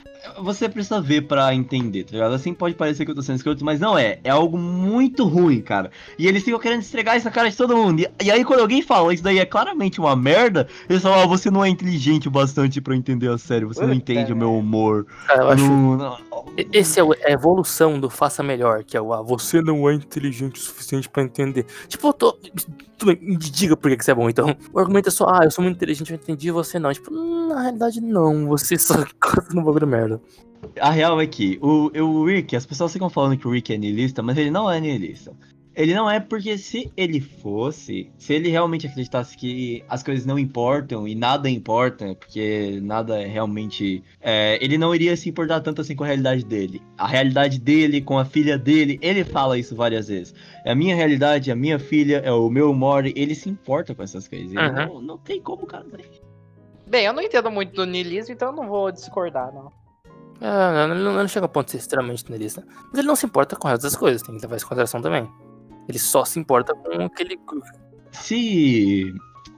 Você precisa ver pra entender, tá ligado? Assim pode parecer que eu tô sendo escroto, mas não é. É algo muito ruim, cara. E eles ficam querendo estregar isso na cara de todo mundo. E, e aí quando alguém fala isso daí é claramente uma merda, eles falam, ah, você não é inteligente o bastante pra entender a série, você não entende o meu humor. Cara, eu acho. Não- não- E- Esse é é a evolução do faça melhor, que é o ah, você não é inteligente o suficiente pra entender. Tipo, eu tô. Tudo bem, me diga por que você é bom, então. O argumento é só, ah, eu sou muito inteligente, eu entendi você não. Tipo, na realidade não, você só no bagulho merda. A real é que o, o Rick, as pessoas ficam falando que o Rick é niilista, mas ele não é niilista. Ele não é porque se ele fosse, se ele realmente acreditasse que as coisas não importam e nada importa, porque nada é realmente. é, ele não iria se importar tanto assim com a realidade dele. A realidade dele, com a filha dele, ele fala isso várias vezes. É a minha realidade, a minha filha, é o meu Mori, ele se importa com essas coisas. Uhum. não, não tem como, cara. Bem, eu não entendo muito do niilismo, então eu não vou discordar, não. É, não, não, não chega ao ponto de ser extremamente nihilista. Mas ele não se importa com as outras coisas, tem que levar isso em consideração também. Ele só se importa com aquele. se.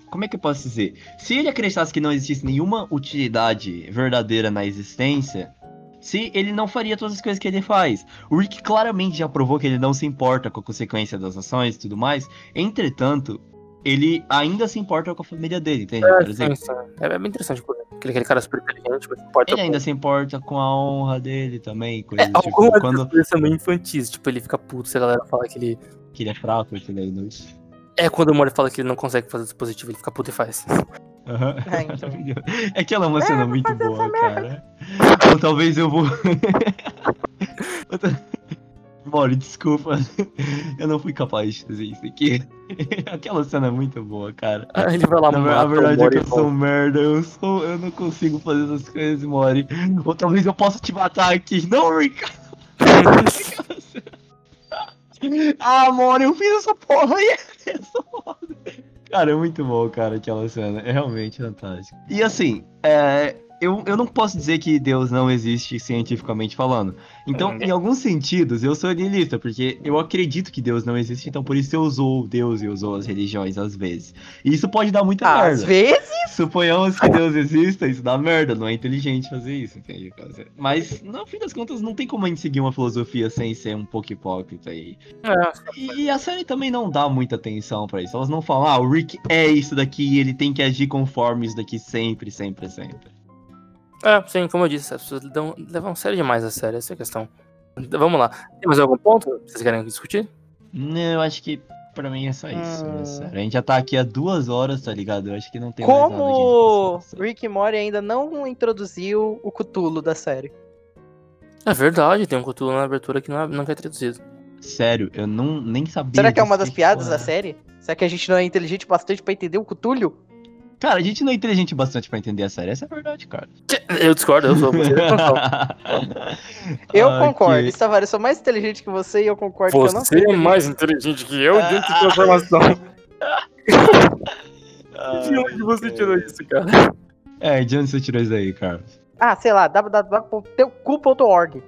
Como é que eu posso dizer? Se ele acreditasse que não existisse nenhuma utilidade verdadeira na existência, se ele não faria todas as coisas que ele faz. O Rick claramente já provou que ele não se importa com a consequência das ações e tudo mais. Entretanto, ele ainda se importa com a família dele, entende? É, sim, sim. é, é bem interessante. pô. Aquele, aquele cara super inteligente, mas importa ele ainda se importa com a honra dele também. Coisa É, tipo, algumas quando coisas são meio infantis. Tipo, ele fica puto se a galera fala que ele. que ele é fraco, que ele é inútil. É quando o Mori fala que ele não consegue fazer dispositivo, ele fica puto e faz. Aham. É, então. É que ela é uma cena vou muito boa, cara. Ou talvez eu vou. Mori, desculpa. Eu não fui capaz de fazer isso aqui. Aquela cena é muito boa, cara. Aí ele vai lá Na mata a verdade é que e eu sou um merda, eu sou. Eu não consigo fazer essas coisas, Mori. Ou talvez eu possa te matar aqui. Não, Rick! Ah, Mori, eu fiz essa porra aí. Essa porra. Cara, é muito bom, cara, aquela cena. É realmente fantástico. E assim, é, eu, eu não posso dizer que Deus não existe cientificamente falando. Então, Uhum. em alguns sentidos, eu sou niilista, porque eu acredito que Deus não existe, então por isso eu usou Deus e usou as religiões às vezes. E isso pode dar muita Às merda. vezes. Suponhamos que Deus exista, isso dá merda, não é inteligente fazer isso, entende? Mas, no fim das contas, não tem como a gente seguir uma filosofia sem ser um pouco hipócrita aí. É, E a série também não dá muita atenção pra isso. Elas não falam, ah, o Rick é isso daqui e ele tem que agir conforme isso daqui sempre, sempre, sempre. É, sim, como eu disse, as pessoas dão, levam sério demais a sério, essa é a questão. Então, Vamos lá. Tem mais algum ponto que vocês querem discutir? Não, eu acho que pra mim é só isso, Hum. né, sério. A gente já tá aqui há duas horas, tá ligado? Eu acho que não tem mais nada que a gente Como possa fazer. Rick e Morty ainda não introduziu o Cthulhu da série. É verdade, tem um Cthulhu na abertura que não, é- traduzido. Sério, eu não, nem sabia. Será que é uma das piadas porra. da série? Será que a gente não é inteligente bastante pra entender o Cthulhu? Cara, a gente não é inteligente bastante pra entender a série, essa é a verdade, cara. Eu discordo, eu sou. Você, Eu Ah, concordo. que- Estavares, eu sou mais inteligente que você e eu concordo que eu não sou você é mais inteligente que eu dentro de transformação. Ah, De onde você tirou isso, cara? É, de onde você tirou isso aí, cara? Ah, sei lá, www.teucu.org.